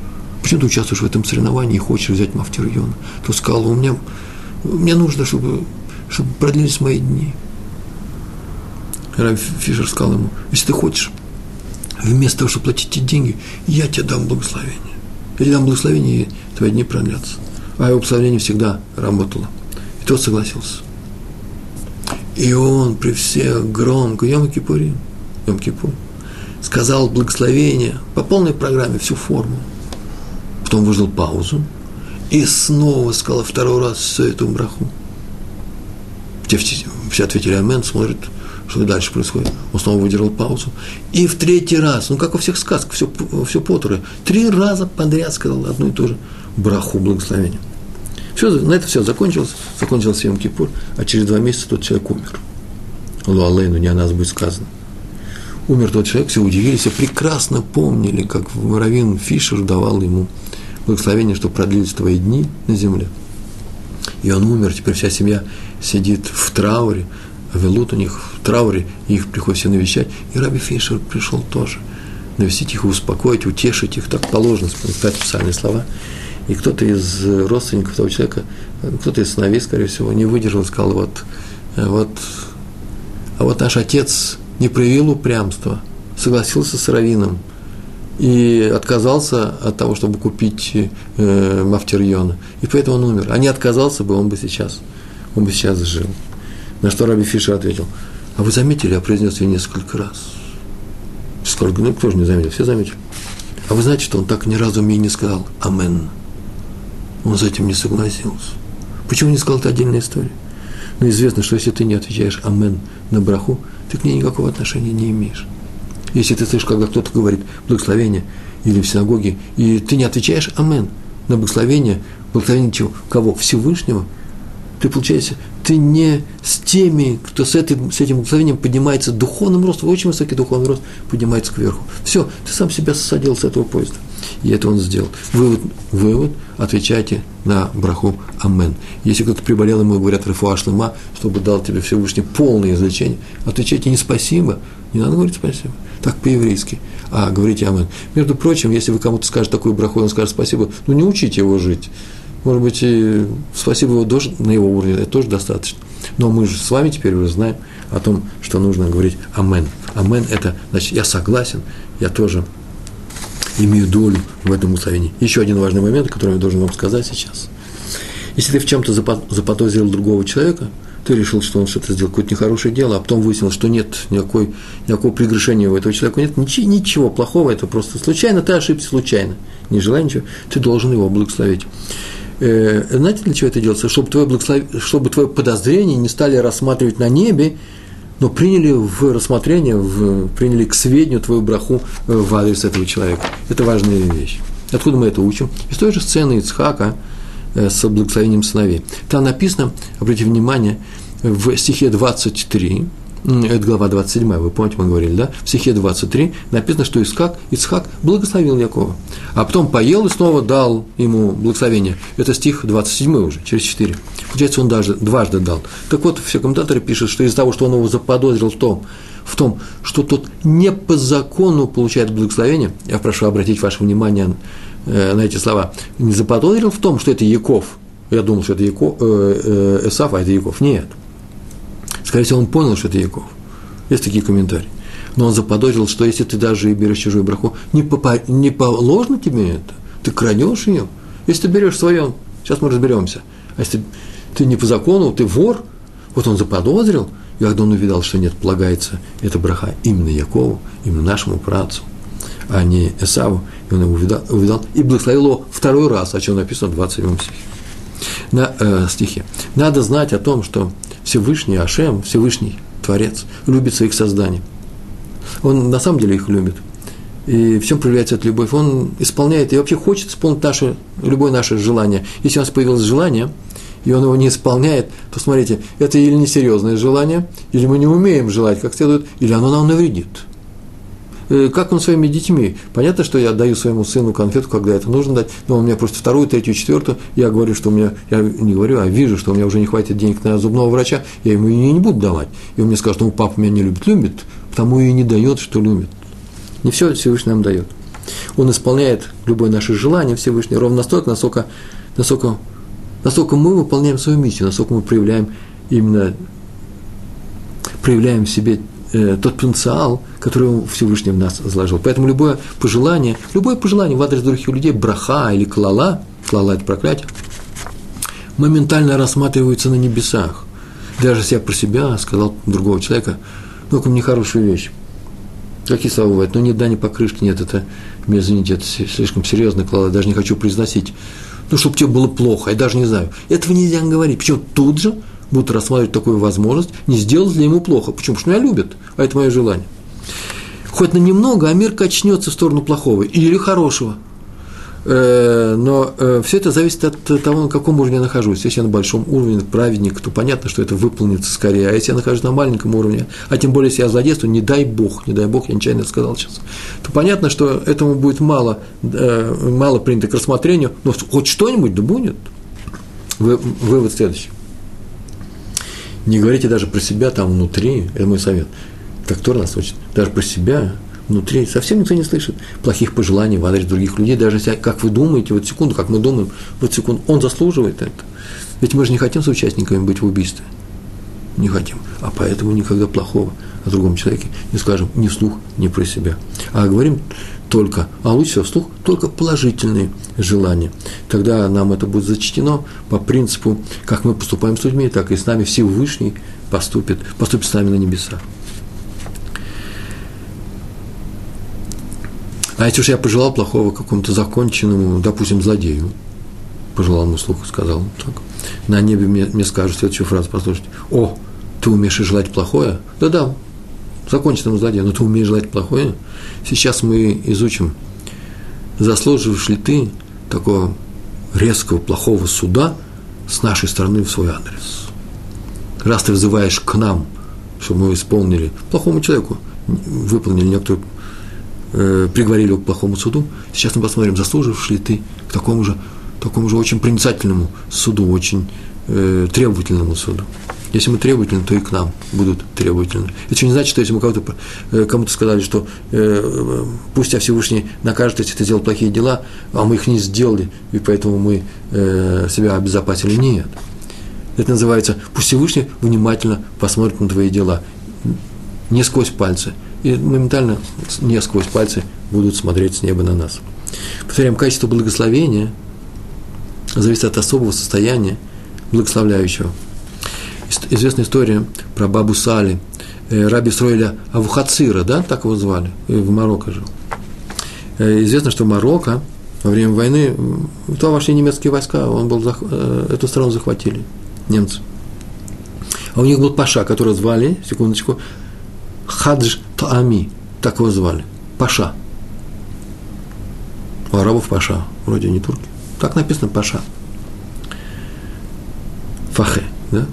почему ты участвуешь в этом соревновании и хочешь взять Мафтирьона? Тот сказал, у меня, мне нужно, чтобы, чтобы продлились мои дни. Раф Фишер сказал ему, если ты хочешь, вместо того, чтобы платить эти деньги, я тебе дам благословение. Я тебе дам благословение, и твои дни продлятся. А его благословение всегда работало. И тот согласился. И он при всех громко, Йом Кипурим, Йом Кипур, сказал благословение по полной программе, всю форму. Потом выждал паузу и снова сказал второй раз всю эту браху. Все, все ответили амен, смотрят, что дальше происходит. Он снова выдержал паузу. И в третий раз, ну как во всех сказках, все, все потеры, три раза подряд сказал одну и ту же браху благословения. Все, на это все закончилось, закончился Йом Кипур, а через два месяца тот человек умер. Луалейну, не о нас будет сказано. Умер тот человек, все удивились, все прекрасно помнили, как Равин Фишер давал ему благословение, что продлились твои дни на земле. И он умер, теперь вся семья сидит в трауре, Велут у них в трауре, их приходится навещать. И Раби Фишер пришел тоже навестить их, успокоить, утешить их, так положено, сказать специальные слова. И кто-то из родственников того человека, кто-то из сыновей, скорее всего, не выдержал и сказал, вот, вот, а вот наш отец не проявил упрямства, согласился с Равином и отказался от того, чтобы купить э, Мафтерьона. И поэтому он умер. А не отказался бы, он бы сейчас, он бы сейчас жил. На что Раби Фишер ответил, а вы заметили, я произнес ее несколько раз. Сколько, ну, кто же не заметил, все заметили. А вы знаете, что он так ни разу мне не сказал «Амен». Он с этим не согласился. Почему не сказал, это отдельная история. Но известно, что если ты не отвечаешь «Амен» на браху, ты к ней никакого отношения не имеешь. Если ты слышишь, когда кто-то говорит благословение или в синагоге, и ты не отвечаешь «Амен» на благословение, благословение чего? Кого? Всевышнего, ты, получается, ты не с теми, кто с этим, с этим благословением поднимается духовным ростом, очень высокий духовный рост поднимается кверху. Все, ты сам себя садил с этого поезда. И это он сделал. Вывод, вывод отвечайте на браху Амен. Если кто-то приболел, ему говорят Рафуа Шлема, чтобы дал тебе Всевышний полное излечение, отвечайте не спасибо, не надо говорить спасибо, так по-еврейски, а говорите Амен. Между прочим, если вы кому-то скажете такую браху, он скажет спасибо, ну не учите его жить. Может быть, и спасибо его тоже, на его уровне, это тоже достаточно. Но мы же с вами теперь уже знаем о том, что нужно говорить Амен. Амен – это, значит, я согласен, я тоже имею долю в этом благословении. Еще один важный момент, который я должен вам сказать сейчас. Если ты в чем-то заподозрил другого человека, ты решил, что он что-то сделал, какое-то нехорошее дело, а потом выяснилось, что нет никакой, никакого прегрешения у этого человека, нет ничего, ничего плохого, это просто случайно, ты ошибся случайно, не желая ничего, ты должен его благословить. Э, знаете, для чего это делается? Чтобы твое, благослов... чтобы твое подозрение не стали рассматривать на небе но приняли в рассмотрение, в, приняли к сведению твою браху э, в адрес этого человека. Это важная вещь. Откуда мы это учим? Из той же сцены Ицхака э, с благословением сыновей. Там написано, обратите внимание, в стихе 23, это глава 27, вы помните, мы говорили, да? В стихе 23 написано, что Исхак, Исхак благословил Якова, а потом поел и снова дал ему благословение. Это стих 27 уже, через 4. Получается, он даже дважды дал. Так вот, все комментаторы пишут, что из-за того, что он его заподозрил в том, в том, что тот не по закону получает благословение, я прошу обратить ваше внимание э, на эти слова, не заподозрил в том, что это Яков, я думал, что это Яков, э, э, Эсав, а это Яков. Нет. Скорее всего, он понял, что это Яков. Есть такие комментарии. Но он заподозрил, что если ты даже и берешь чужую браху, не, по, не положено тебе это, ты крадешь ее. Если ты берешь свое, сейчас мы разберемся. А если ты не по закону, ты вор, вот он заподозрил, и когда он увидал, что нет, полагается эта браха именно Якову, именно нашему працу, а не Эсаву, и он его увидал, увидал и благословил его второй раз, о чем написано в 27 стихе. На э, стихе. Надо знать о том, что Всевышний Ашем, Всевышний Творец, любит своих созданий. Он на самом деле их любит. И в чем проявляется эта любовь? Он исполняет и вообще хочет исполнить наше, любое наше желание. Если у нас появилось желание, и он его не исполняет, то смотрите, это или несерьезное желание, или мы не умеем желать как следует, или оно нам навредит. Э, как он своими детьми. Понятно, что я даю своему сыну конфету, когда это нужно дать, но он мне просит вторую, третью, четвертую, я говорю, что у меня, я не говорю, а вижу, что у меня уже не хватит денег на зубного врача, я ему ее не буду давать. И он мне скажет, ну, папа меня не любит, любит, потому и не дает, что любит. Не все Всевышний нам дает. Он исполняет любое наше желание Всевышний ровно настолько, насколько, насколько, насколько мы выполняем свою миссию, насколько мы проявляем именно проявляем в себе э, тот потенциал, который Всевышний в нас заложил. Поэтому любое пожелание, любое пожелание в адрес других людей, браха или клала, клала – это проклятие, моментально рассматривается на небесах. Даже если я про себя сказал другого человека, ну-ка мне хорошую вещь. Какие слова бывают? Ну, нет, да, не покрышки, нет, это, мне извините, это слишком серьезно, клала, даже не хочу произносить. Ну, чтобы тебе было плохо, я даже не знаю. Этого нельзя говорить. Почему? Тут же будут рассматривать такую возможность, не сделать ли ему плохо. Почему? Потому что меня любят, а это мое желание. Хоть на немного, а мир качнется в сторону плохого или хорошего. Э, но э, все это зависит от того, на каком уровне я нахожусь. Если я на большом уровне, праведник, то понятно, что это выполнится скорее. А если я нахожусь на маленьком уровне, а тем более, если я злодействую, не дай бог, не дай бог, я нечаянно сказал сейчас, то понятно, что этому будет мало, э, мало принято к рассмотрению, но хоть что-нибудь да будет. Вывод следующий. Не говорите даже про себя там внутри, это мой совет. Так Тор нас учит. Даже про себя внутри совсем никто не слышит плохих пожеланий в адрес других людей, даже если, как вы думаете, вот секунду, как мы думаем, вот секунду, он заслуживает это. Ведь мы же не хотим соучастниками быть в убийстве. Не хотим. А поэтому никогда плохого о другом человеке не скажем ни вслух, ни про себя. А говорим только, а лучше вслух, только положительные желания. Тогда нам это будет зачтено по принципу, как мы поступаем с людьми, так и с нами Всевышний поступит, поступит с нами на небесах. А если уж я пожелал плохого какому-то законченному, допустим, злодею, пожелал ему слух, сказал так, на небе мне, мне скажут следующую фразу, послушайте, о, ты умеешь желать плохое? Да-да, законченному злодею, но ты умеешь желать плохое? Сейчас мы изучим, заслуживаешь ли ты такого резкого, плохого суда с нашей стороны в свой адрес. Раз ты вызываешь к нам, чтобы мы исполнили плохому человеку, выполнили некоторую, э, приговорили его к плохому суду, сейчас мы посмотрим, заслуживаешь ли ты к такому же, такому же очень проницательному суду, очень э, требовательному суду. Если мы требовательны, то и к нам будут требовательны. Это не значит, что если мы кому-то, э, кому-то сказали, что э, пусть тебя Всевышний накажет, если ты сделал плохие дела, а мы их не сделали, и поэтому мы э, себя обезопасили. Нет. Это называется, пусть Всевышний внимательно посмотрит на твои дела, не сквозь пальцы. И моментально, не сквозь пальцы, будут смотреть с неба на нас. Повторяем, качество благословения зависит от особого состояния благословляющего – известная история про бабу Сали, э, раби строили Авухацира, да, так его звали, э, в Марокко жил. Э, известно, что Марокко во время войны, то вошли немецкие войска, он был, эту страну захватили, немцы. А у них был Паша, которого звали, секундочку, Хадж Таами, так его звали, Паша. У арабов Паша, вроде не турки. Так написано Паша. Фахе, да?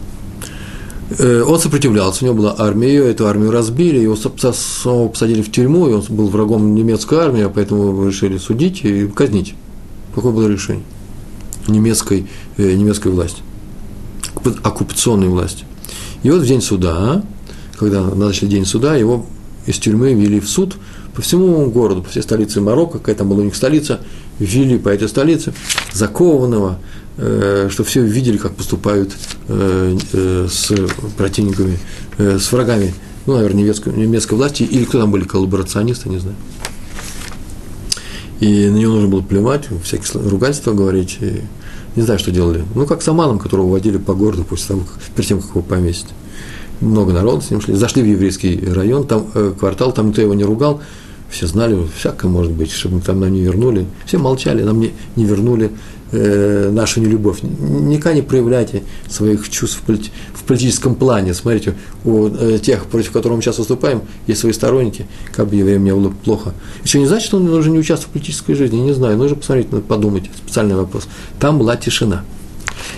Э, он сопротивлялся, у него была армия, эту армию разбили, его самого посадили в тюрьму, и он был врагом немецкой армии, а поэтому решили судить и казнить. Какое было решение? Немецкой, э, немецкой власти, оккупационной власти. И вот в день суда, когда назначили день суда, его из тюрьмы вели в суд по всему городу, по всей столице Марокко, какая там была у них столица, ввели по этой столице закованного, что все видели, как поступают э, э, с противниками, с врагами, ну, наверное, немецкой, немецкой власти, или кто там были, коллаборационисты, не знаю. И на него нужно было плевать, всякие ругательства говорить, и не знаю, что делали. Ну, как с Аманом, которого водили по городу после того, как, перед тем, как его повесить. Много народа с ним шли. Зашли в еврейский район, там квартал, там никто его не ругал, все знали, всякое может быть, чтобы там нам не вернули. Все молчали, нам не, не вернули э, нашу нелюбовь. Никогда не проявляйте своих чувств в, полит, в политическом плане. Смотрите, у э, тех, против которых мы сейчас выступаем, есть свои сторонники, как бы евреям не было плохо. Еще не значит, что он нужно не участвовать в политической жизни, не знаю, нужно посмотреть, подумать, специальный вопрос. Там была тишина.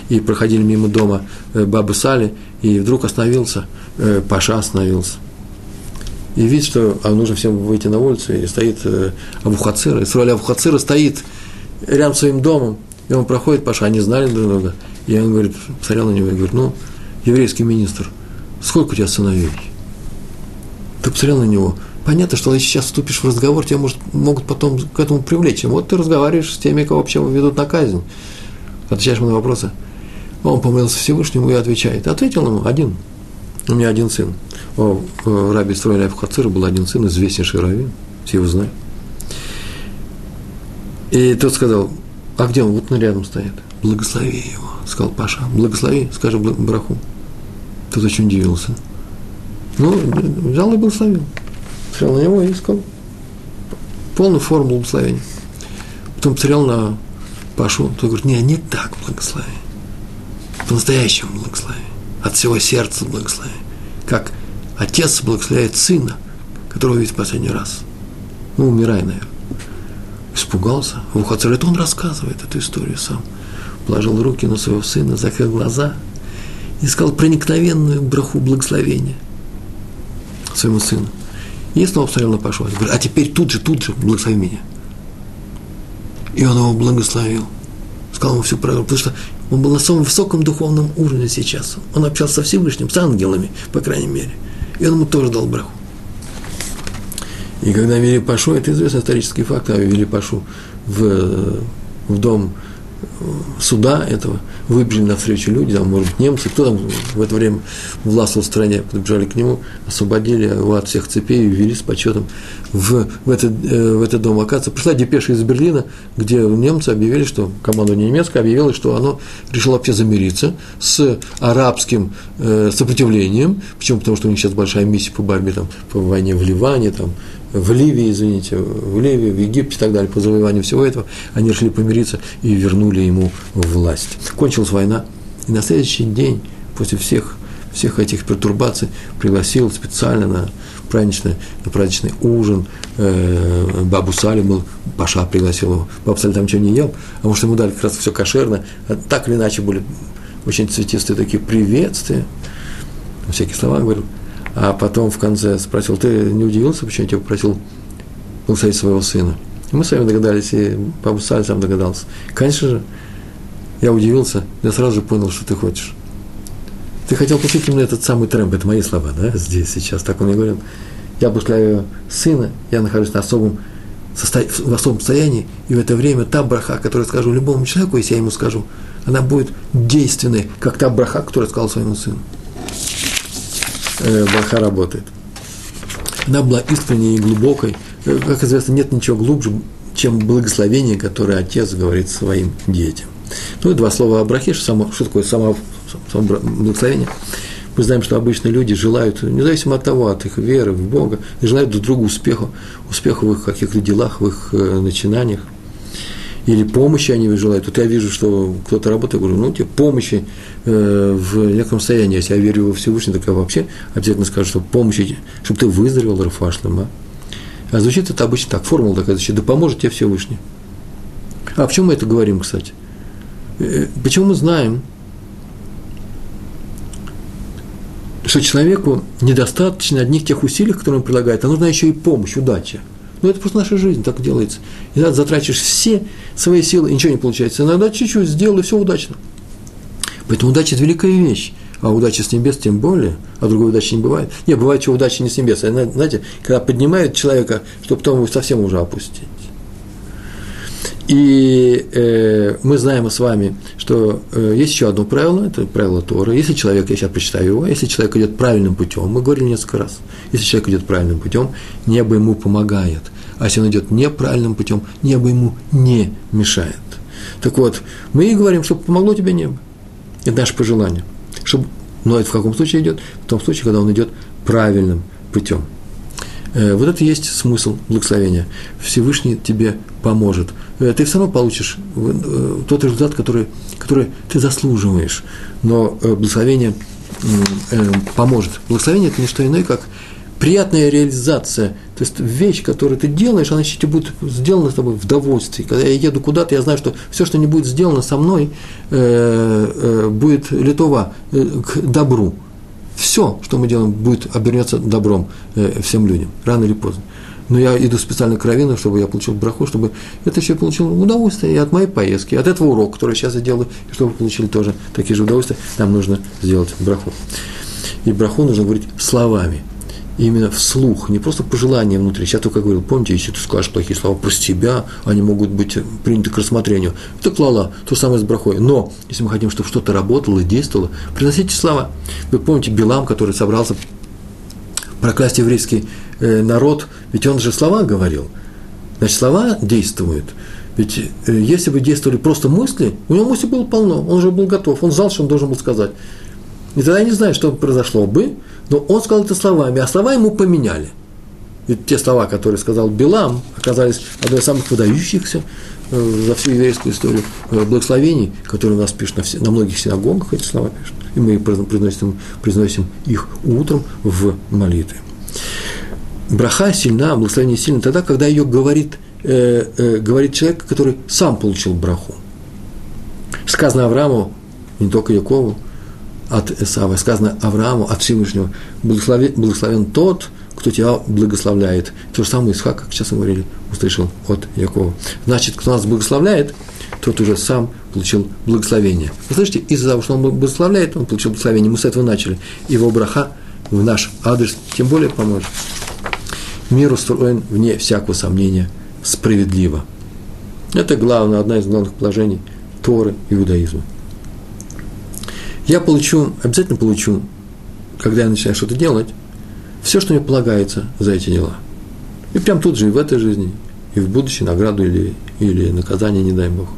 И проходили мимо дома э, бабы Сали, и вдруг остановился, э, Паша остановился. и видит, что а нужно всем выйти на улицу, и стоит э, Авухацира, Исраиль Авухацира стоит рядом с своим домом, и он проходит, Паша, они знали друг друга, и он говорит, посмотрел на него и говорит, ну, еврейский министр, сколько у тебя сыновей? Ты посмотрел на него, понятно, что если сейчас вступишь в разговор, тебя может, могут потом к этому привлечь. Вот ты разговариваешь с теми, кого вообще ведут на казнь. Отвечаешь ему на вопросы. Он помолился Всевышнему и отвечает. Ответил ему один. У меня один сын. О, в раби Строиля Хацира был один сын, известнейший раввин. Все его знают. И тот сказал, а где он? Вот он рядом стоит. Благослови его, сказал Паша. Благослови, скажи браху. Тот очень удивился. Ну, взял и благословил. Смотрел на него и сказал полную форму благословения. Потом посмотрел на Пашу, тот говорит, не, не так благослови. По-настоящему благослови. От всего сердца благослови. Как отец благословляет сына, которого видит в последний раз. Ну, умирай, наверное. Испугался. В Ухацер, это он рассказывает эту историю сам. Положил руки на своего сына, закрыл глаза и сказал проникновенную браху благословения своему сыну. И снова посмотрел на Пашу. Говорит, а теперь тут же, тут же благослови меня. И он его благословил. Сказал ему всю правду, потому что он был на самом высоком духовном уровне сейчас. Он общался со Всевышним, с ангелами, по крайней мере. И он ему тоже дал браху. И когда вели Пашу, это известный исторический факт, а вели Пашу в, в дом суда этого, выбежали навстречу люди, там, может быть, немцы, кто там в это время властвовал в стране, подбежали к нему, освободили его от всех цепей и ввели с почетом в, в, этот, э, в этот дом. Оказывается, пришла депеша из Берлина, где немцы объявили, что командование немецкое объявило, что оно решило вообще замириться с арабским э, сопротивлением, почему? Потому что у них сейчас большая миссия по борьбе там, по войне в Ливане, там, в Ливии, извините, в Ливии, в Египте и так далее, по завоеванию всего этого, они решили помириться и вернули ему власть. Кончилась война, и на следующий день, после всех, всех этих пертурбаций, пригласил специально на праздничный, на праздничный ужин э, Бабу Сали, был, Паша пригласил его, Бабу Сали там ничего не ел, а может, ему дали как раз все кошерно, а так или иначе были очень цветистые такие приветствия, всякие слова говорил, а потом в конце спросил, ты не удивился, почему я тебя попросил благословить своего сына? И мы с вами догадались, и Папа Саль сам догадался. Конечно же, я удивился, я сразу же понял, что ты хочешь. Ты хотел получить именно этот самый трэмп, это мои слова, да, здесь, сейчас, так он мне говорил. Я благословляю сына, я нахожусь на особом, в особом состоянии, и в это время та браха, которую скажу любому человеку, если я ему скажу, она будет действенной, как та браха, которую сказал своему сыну браха работает. Она была искренней и глубокой. Э, как известно, нет ничего глубже, чем благословение, которое отец говорит своим детям. Ну и два слова о брахе, что, само, что такое само, само благословение. Мы знаем, что обычно люди желают, независимо от того, от их веры в Бога, желают друг другу успеха, успеха в их каких-то делах, в их э, начинаниях или помощи они желают. Тут я вижу, что кто-то работает, говорю, ну, тебе помощи э, в неком состоянии. Если я верю во Всевышнего, так я вообще обязательно скажу, что помощи, чтобы ты выздоровел, Рафашлем, а? А звучит это обычно так, формула такая звучит, да поможет тебе Всевышний. А почему мы это говорим, кстати? Э, почему мы знаем, что человеку недостаточно одних тех усилий, которые он прилагает, а нужна еще и помощь, удача – ну, это просто наша жизнь, так делается. Иногда затрачиваешь все свои силы, и ничего не получается. Иногда чуть-чуть сделал, и все удачно. Поэтому удача – это великая вещь. А удача с небес тем более, а другой удачи не бывает. Не, бывает, что удача не с небес. А, знаете, когда поднимают человека, чтобы потом его совсем уже опустить. И э, мы знаем с вами, что э, есть еще одно правило, это правило Тора. Если человек, я сейчас прочитаю его, если человек идет правильным путем, мы говорили несколько раз, если человек идет правильным путем, небо ему помогает. А если он идет неправильным путем, небо ему не мешает. Так вот, мы и говорим, чтобы помогло тебе небо. Это наше пожелание. Чтобы, но это в каком случае идет? В том случае, когда он идет правильным путем. Э, вот это и есть смысл благословения. Всевышний тебе поможет. Э, ты все равно получишь э, тот результат, который, который ты заслуживаешь. Но благословение поможет. Благословение – это не что иное, как приятная реализация. То есть вещь, которую ты делаешь, она еще будет сделана с тобой в довольстве. Когда я еду куда-то, я знаю, что все, что не будет сделано со мной, будет литова к добру. Все, что мы делаем, будет обернется добром э, всем людям, рано или поздно. Но я иду специально к Равину, чтобы я получил браху, чтобы это еще получил удовольствие и от моей поездки, от этого урока, который сейчас я делаю, и чтобы вы получили тоже такие же удовольствия, нам нужно сделать браху. И браху нужно говорить словами – именно вслух, не просто пожелания внутри. Сейчас только говорил, помните, если ты скажешь плохие слова про себя, они могут быть приняты к рассмотрению. Это клала, то самое с брахой. Но, если мы хотим, чтобы что-то работало и действовало, приносите слова. Вы помните Билам, который собрался проклясть еврейский э, народ, ведь он же слова говорил. Значит, слова действуют. Ведь э, если бы действовали просто мысли, у него мысли было полно, он уже был готов, он знал, что он должен был сказать. И тогда я не знаю, что произошло бы, но он сказал это словами, а слова ему поменяли. Ведь те слова, которые сказал Билам, оказались одной из самых выдающихся э, за всю еврейскую историю э, благословений, которые у нас пишут на, все, на многих синагогах, эти слова пишут. И мы произносим, произносим их утром в молитве. Браха сильна, благословение сильно тогда, когда ее говорит, э, э, говорит человек, который сам получил браху. Сказано Аврааму, не только Якову, от Исава, сказано Аврааму, от Всевышнего, благословен, благословен тот, кто тебя благословляет. То же самое Исхак, как сейчас мы говорили, услышал от Якова. Значит, кто нас благословляет, тот уже сам получил благословение. Вы слышите, из-за того, что он благословляет, он получил благословение. Мы с этого начали. Его браха в наш адрес тем более поможет. Мир устроен вне всякого сомнения справедливо. Это главное, одна из главных положений Торы иудаизма я получу, обязательно получу, когда я начинаю что-то делать, все, что мне полагается за эти дела. И прям тут же, и в этой жизни, и в будущей награду или, или наказание, не дай Бог.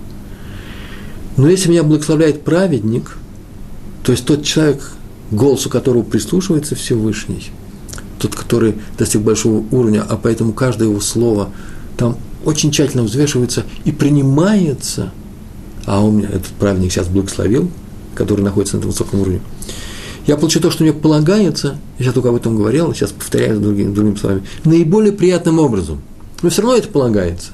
Но если меня благословляет праведник, то есть тот человек, голосу которого прислушивается Всевышний, тот, который достиг большого уровня, а поэтому каждое его слово там очень тщательно взвешивается и принимается, а он меня, этот праведник сейчас благословил – который находится на этом высоком уровне. Я получу то, что мне полагается, я только об этом говорил, сейчас повторяю другими, другими словами, наиболее приятным образом. Но все равно это полагается.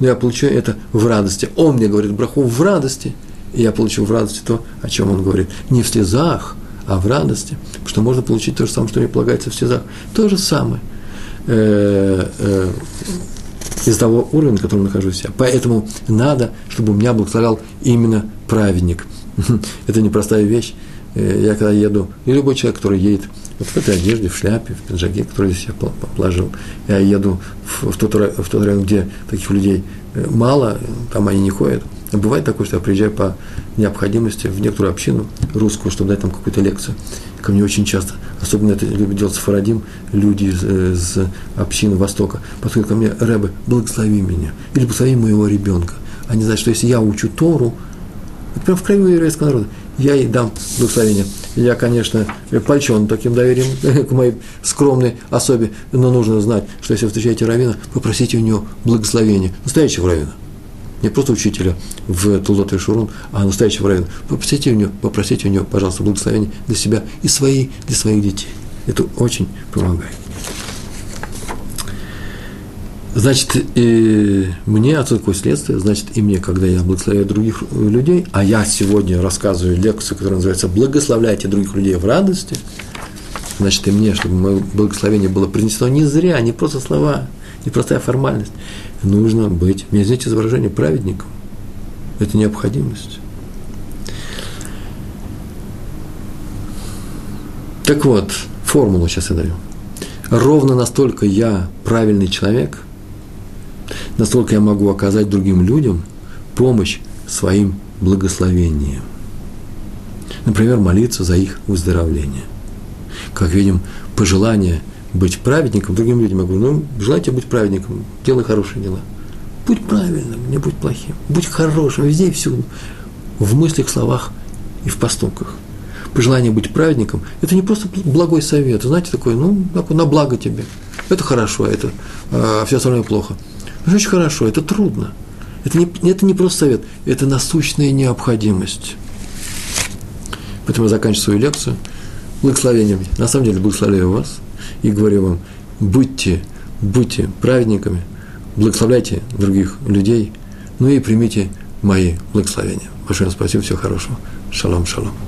Но я получу это в радости. Он мне говорит браху в радости, и я получу в радости то, о чем он говорит. Не в слезах, а в радости. Потому что можно получить то же самое, что мне полагается в слезах. То же самое. Э, э, из того уровня, на котором нахожусь я. Поэтому надо, чтобы меня благословлял именно праведник – это непростая вещь. Э, я когда еду, и любой человек, который едет вот в этой одежде, в шляпе, в пиджаке, который здесь я положил, я еду в, тот, в тот район, где таких людей э, мало, там они не ходят. Бывает такое, что я приезжаю по необходимости в некоторую общину русскую, чтобы дать там какую-то лекцию. Ко мне очень часто, особенно это любит делать Сафарадим, люди из, из общины Востока, подходят ко мне, Рэбе, благослови меня, или благослови моего ребенка. Они знают, что если я учу Тору, это прям в крови еврейского народа. Я ей дам благословение. Я, конечно, польчен таким доверием к моей скромной особе, но нужно знать, что если вы встречаете равина, попросите у него благословения, настоящего равина. Не просто учителя в Тулдот и Шурун, а настоящего равина. Попросите у него, попросите у него, пожалуйста, благословения для себя и свои, для своих детей. Это очень помогает. Значит, и мне отсюда какое следствие, значит, и мне, когда я благословляю других людей, а я сегодня рассказываю лекцию, которая называется «Благословляйте других людей в радости», значит, и мне, чтобы мое благословение было принесено не зря, не просто слова, не простая формальность, нужно быть, мне извините за выражение, праведником. Это необходимость. Так вот, формулу сейчас я даю. Ровно настолько я правильный человек – настолько я могу оказать другим людям помощь своим благословением. Например, молиться за их выздоровление. Как видим, пожелание быть праведником другим людям. Я говорю, ну, желайте быть праведником, делай хорошие дела. Будь правильным, не будь плохим. Будь хорошим везде и всюду. В мыслях, словах и в поступках. Пожелание быть праведником – это не просто благой совет. Знаете, такое, ну, на благо тебе. Это хорошо, а это, а все остальное плохо – это очень хорошо, это трудно. Это не, это не просто совет, это насущная необходимость. Поэтому я заканчиваю свою лекцию благословением. На самом деле благословляю вас и говорю вам, будьте, будьте праведниками, благословляйте других людей, ну и примите мои благословения. Большое спасибо, всего хорошего. Шалом, шалом.